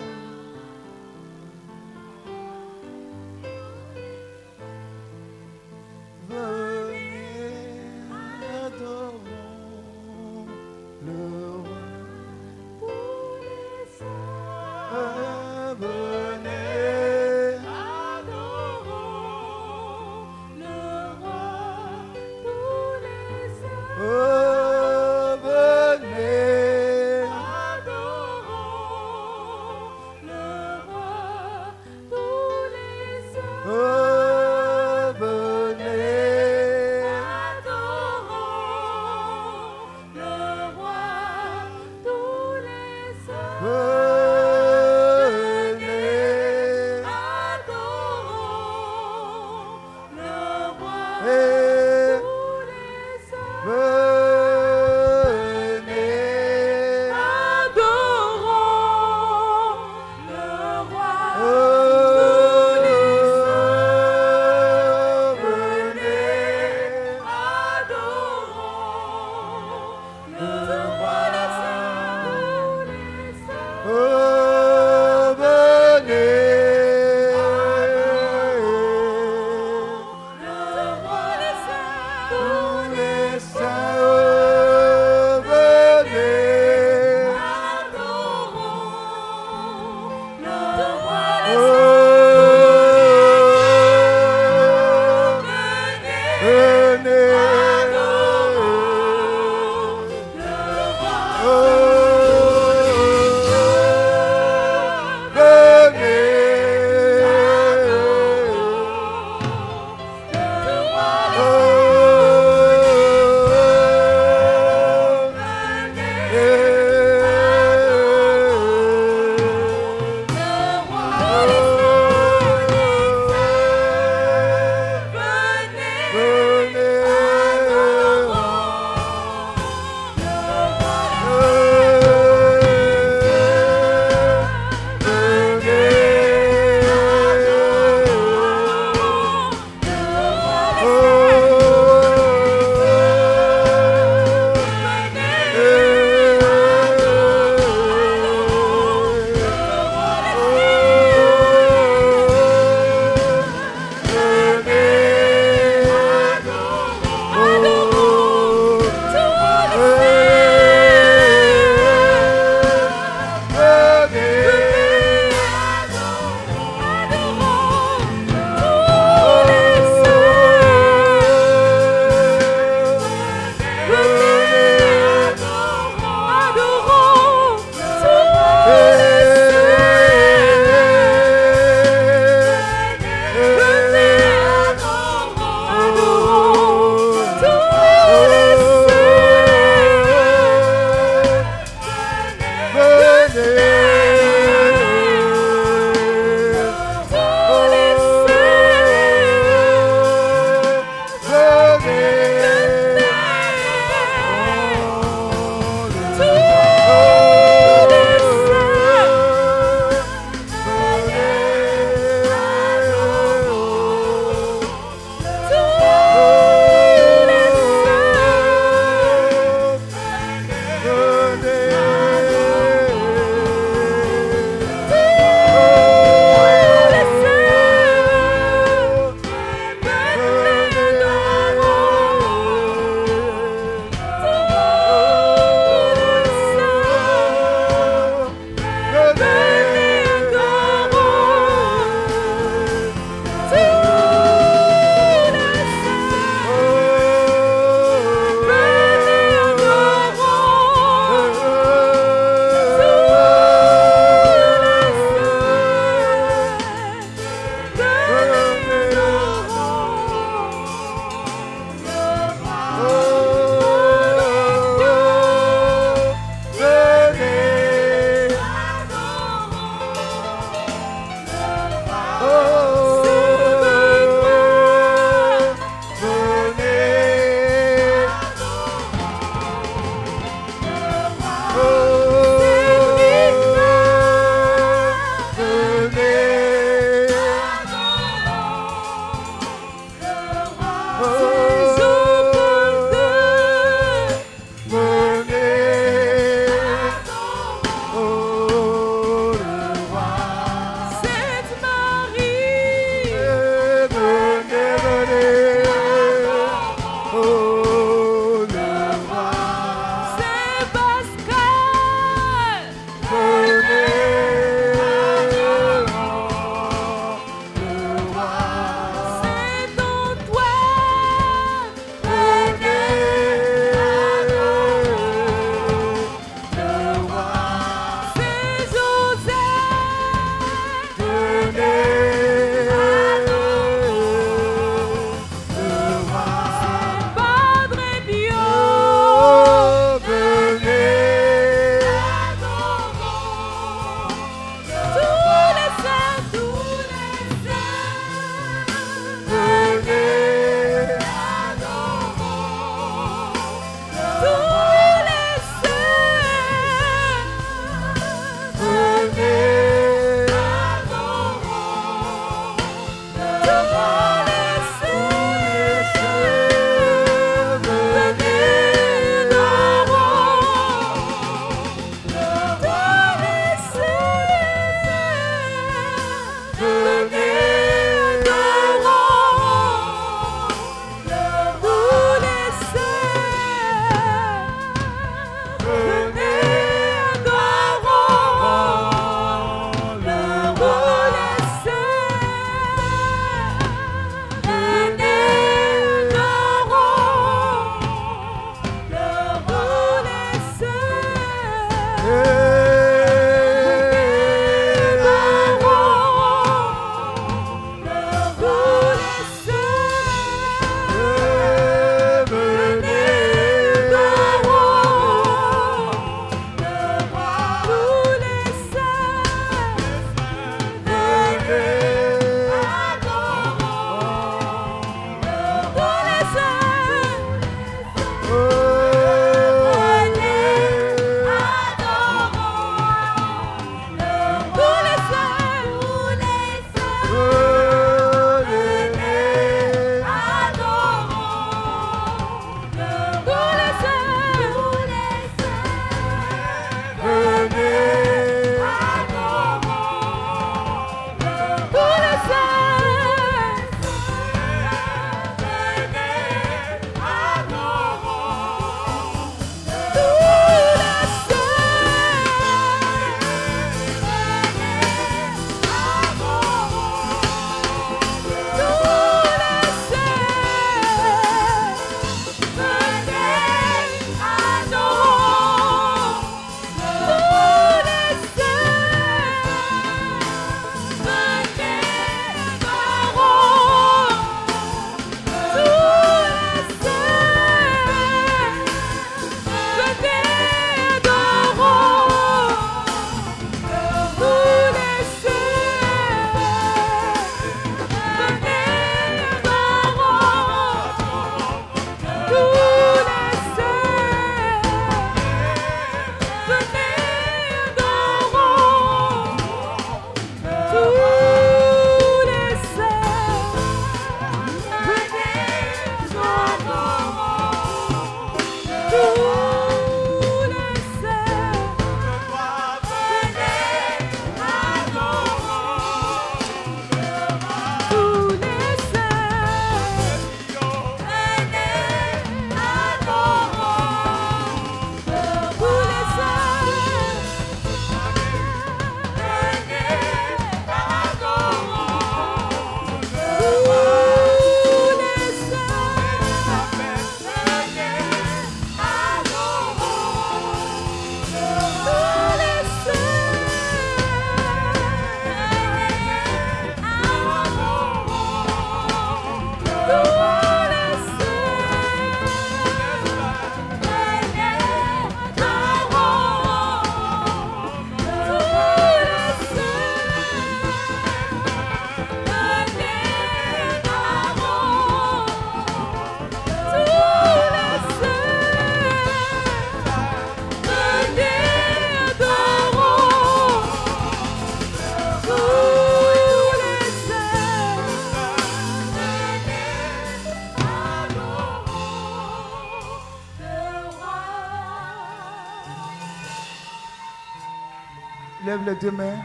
Mains.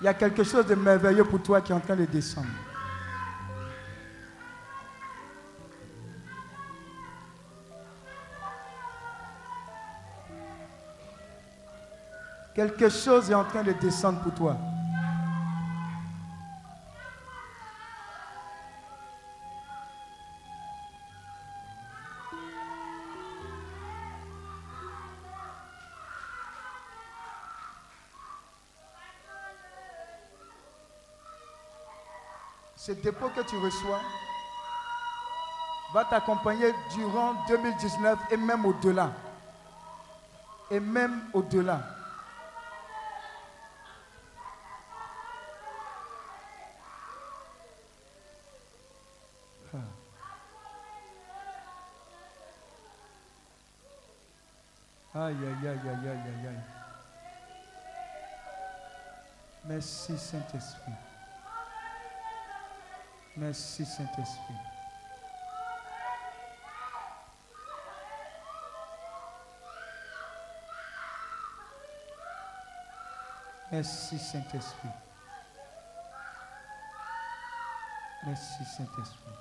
Il y a quelque chose de merveilleux pour toi qui est en train de descendre. Quelque chose est en train de descendre pour toi. Ce dépôt que tu reçois va t'accompagner durant 2019 et même au-delà. Et même au-delà. Ah. Aïe, aïe, aïe, aïe, aïe, aïe, aïe. Merci Saint-Esprit. Merci Saint-Esprit. Merci Saint-Esprit. Merci Saint-Esprit.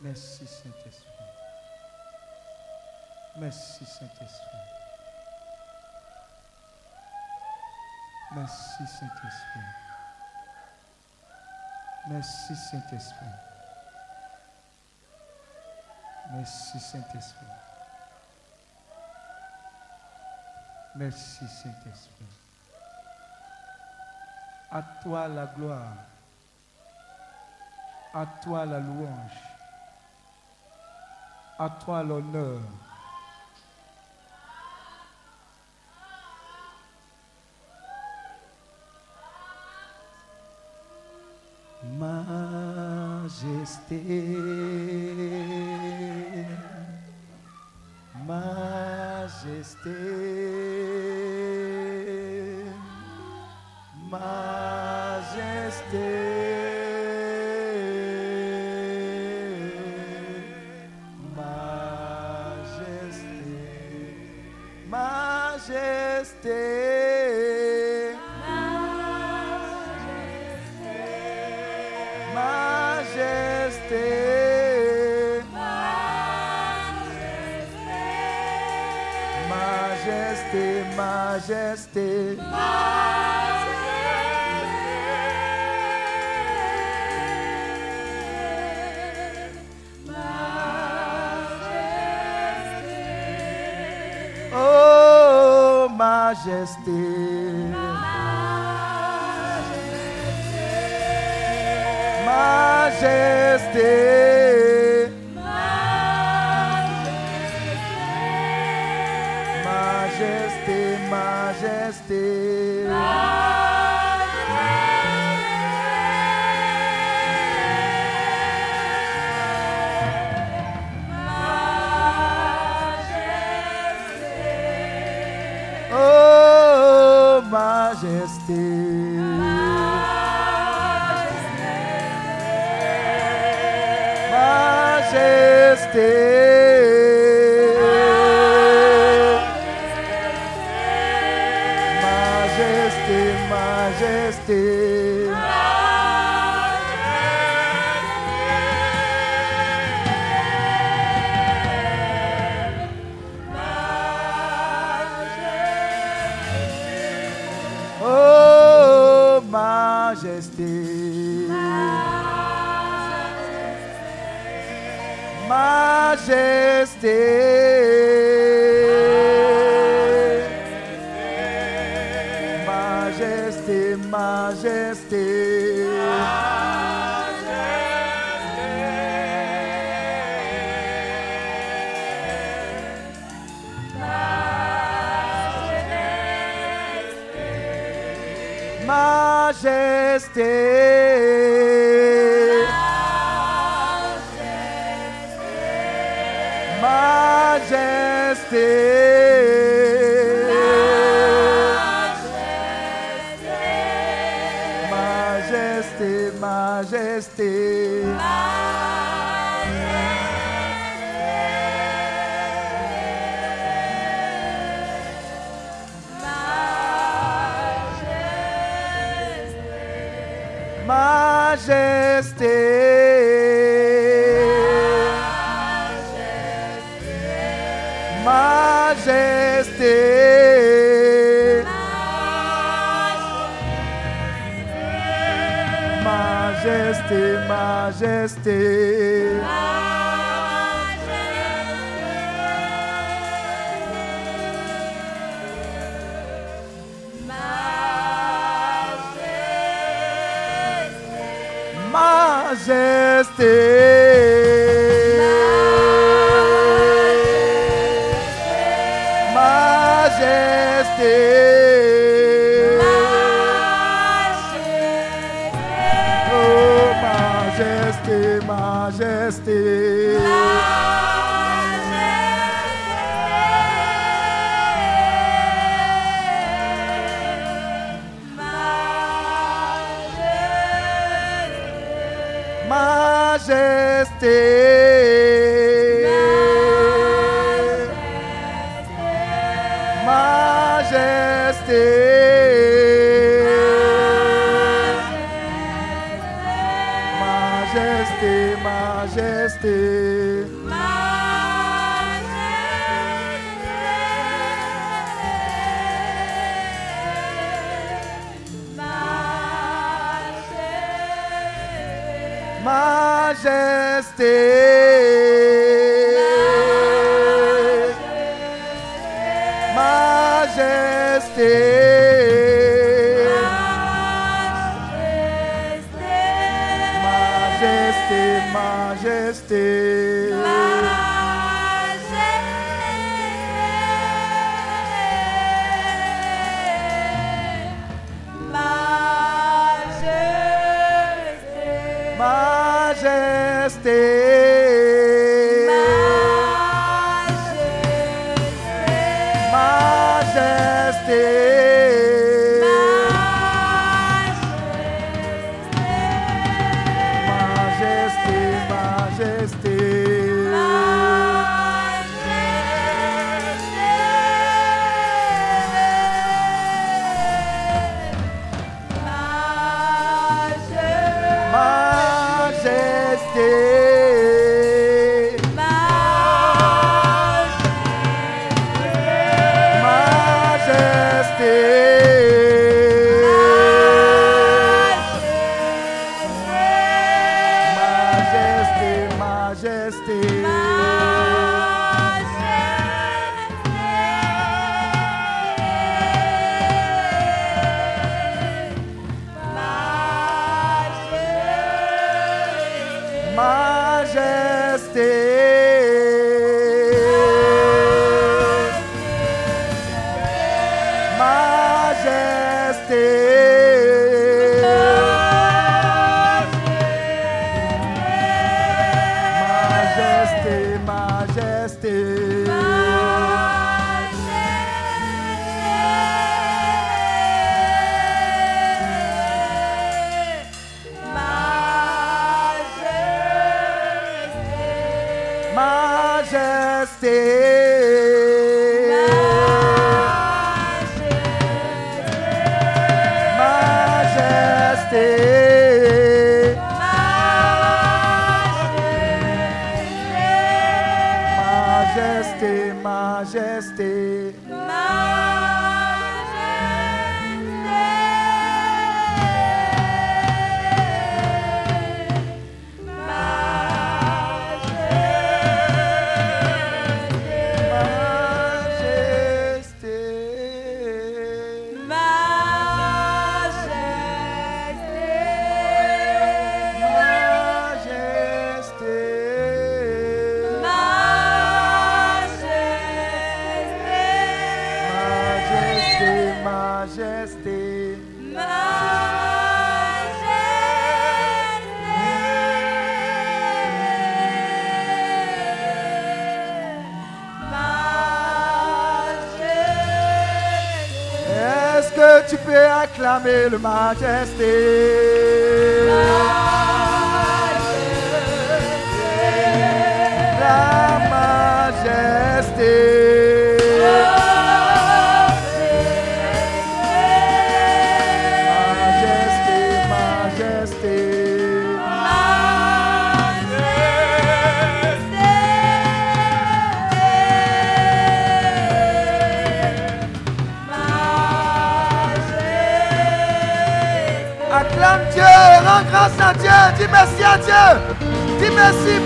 Merci Saint-Esprit. Merci Saint-Esprit. Merci Saint-Esprit. Merci Saint-Esprit. Merci Saint-Esprit. Merci Saint-Esprit. À toi la gloire. À toi la louange. À toi l'honneur. Majesté, Majesté, Majesté, Majesté, Majesté. Majesté, majesté. Oh, majesté. Majesté. Majesté. majesté. Majesté. Majesté. Majesté. Stay. este acclamer le majesté?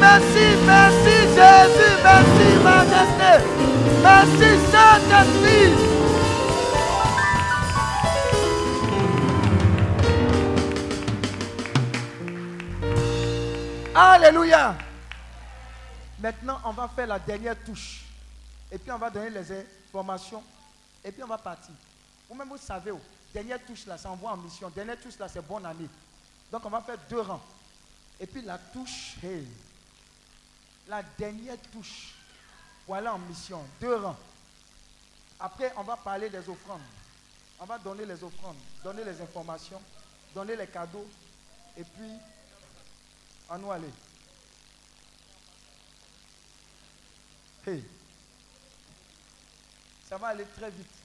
Merci, merci, Jésus, merci Majesté, merci Saint-Esprit. Alléluia. Maintenant, on va faire la dernière touche. Et puis, on va donner les informations. Et puis, on va partir. Vous-même, vous savez, oh, dernière touche là, ça envoie en mission. Dernière touche là, c'est bonne année. Donc, on va faire deux rangs. Et puis, la touche, hey, la dernière touche, voilà en mission. Deux rangs. Après, on va parler des offrandes. On va donner les offrandes, donner les informations, donner les cadeaux. Et puis, à nous aller. Ça va aller très vite.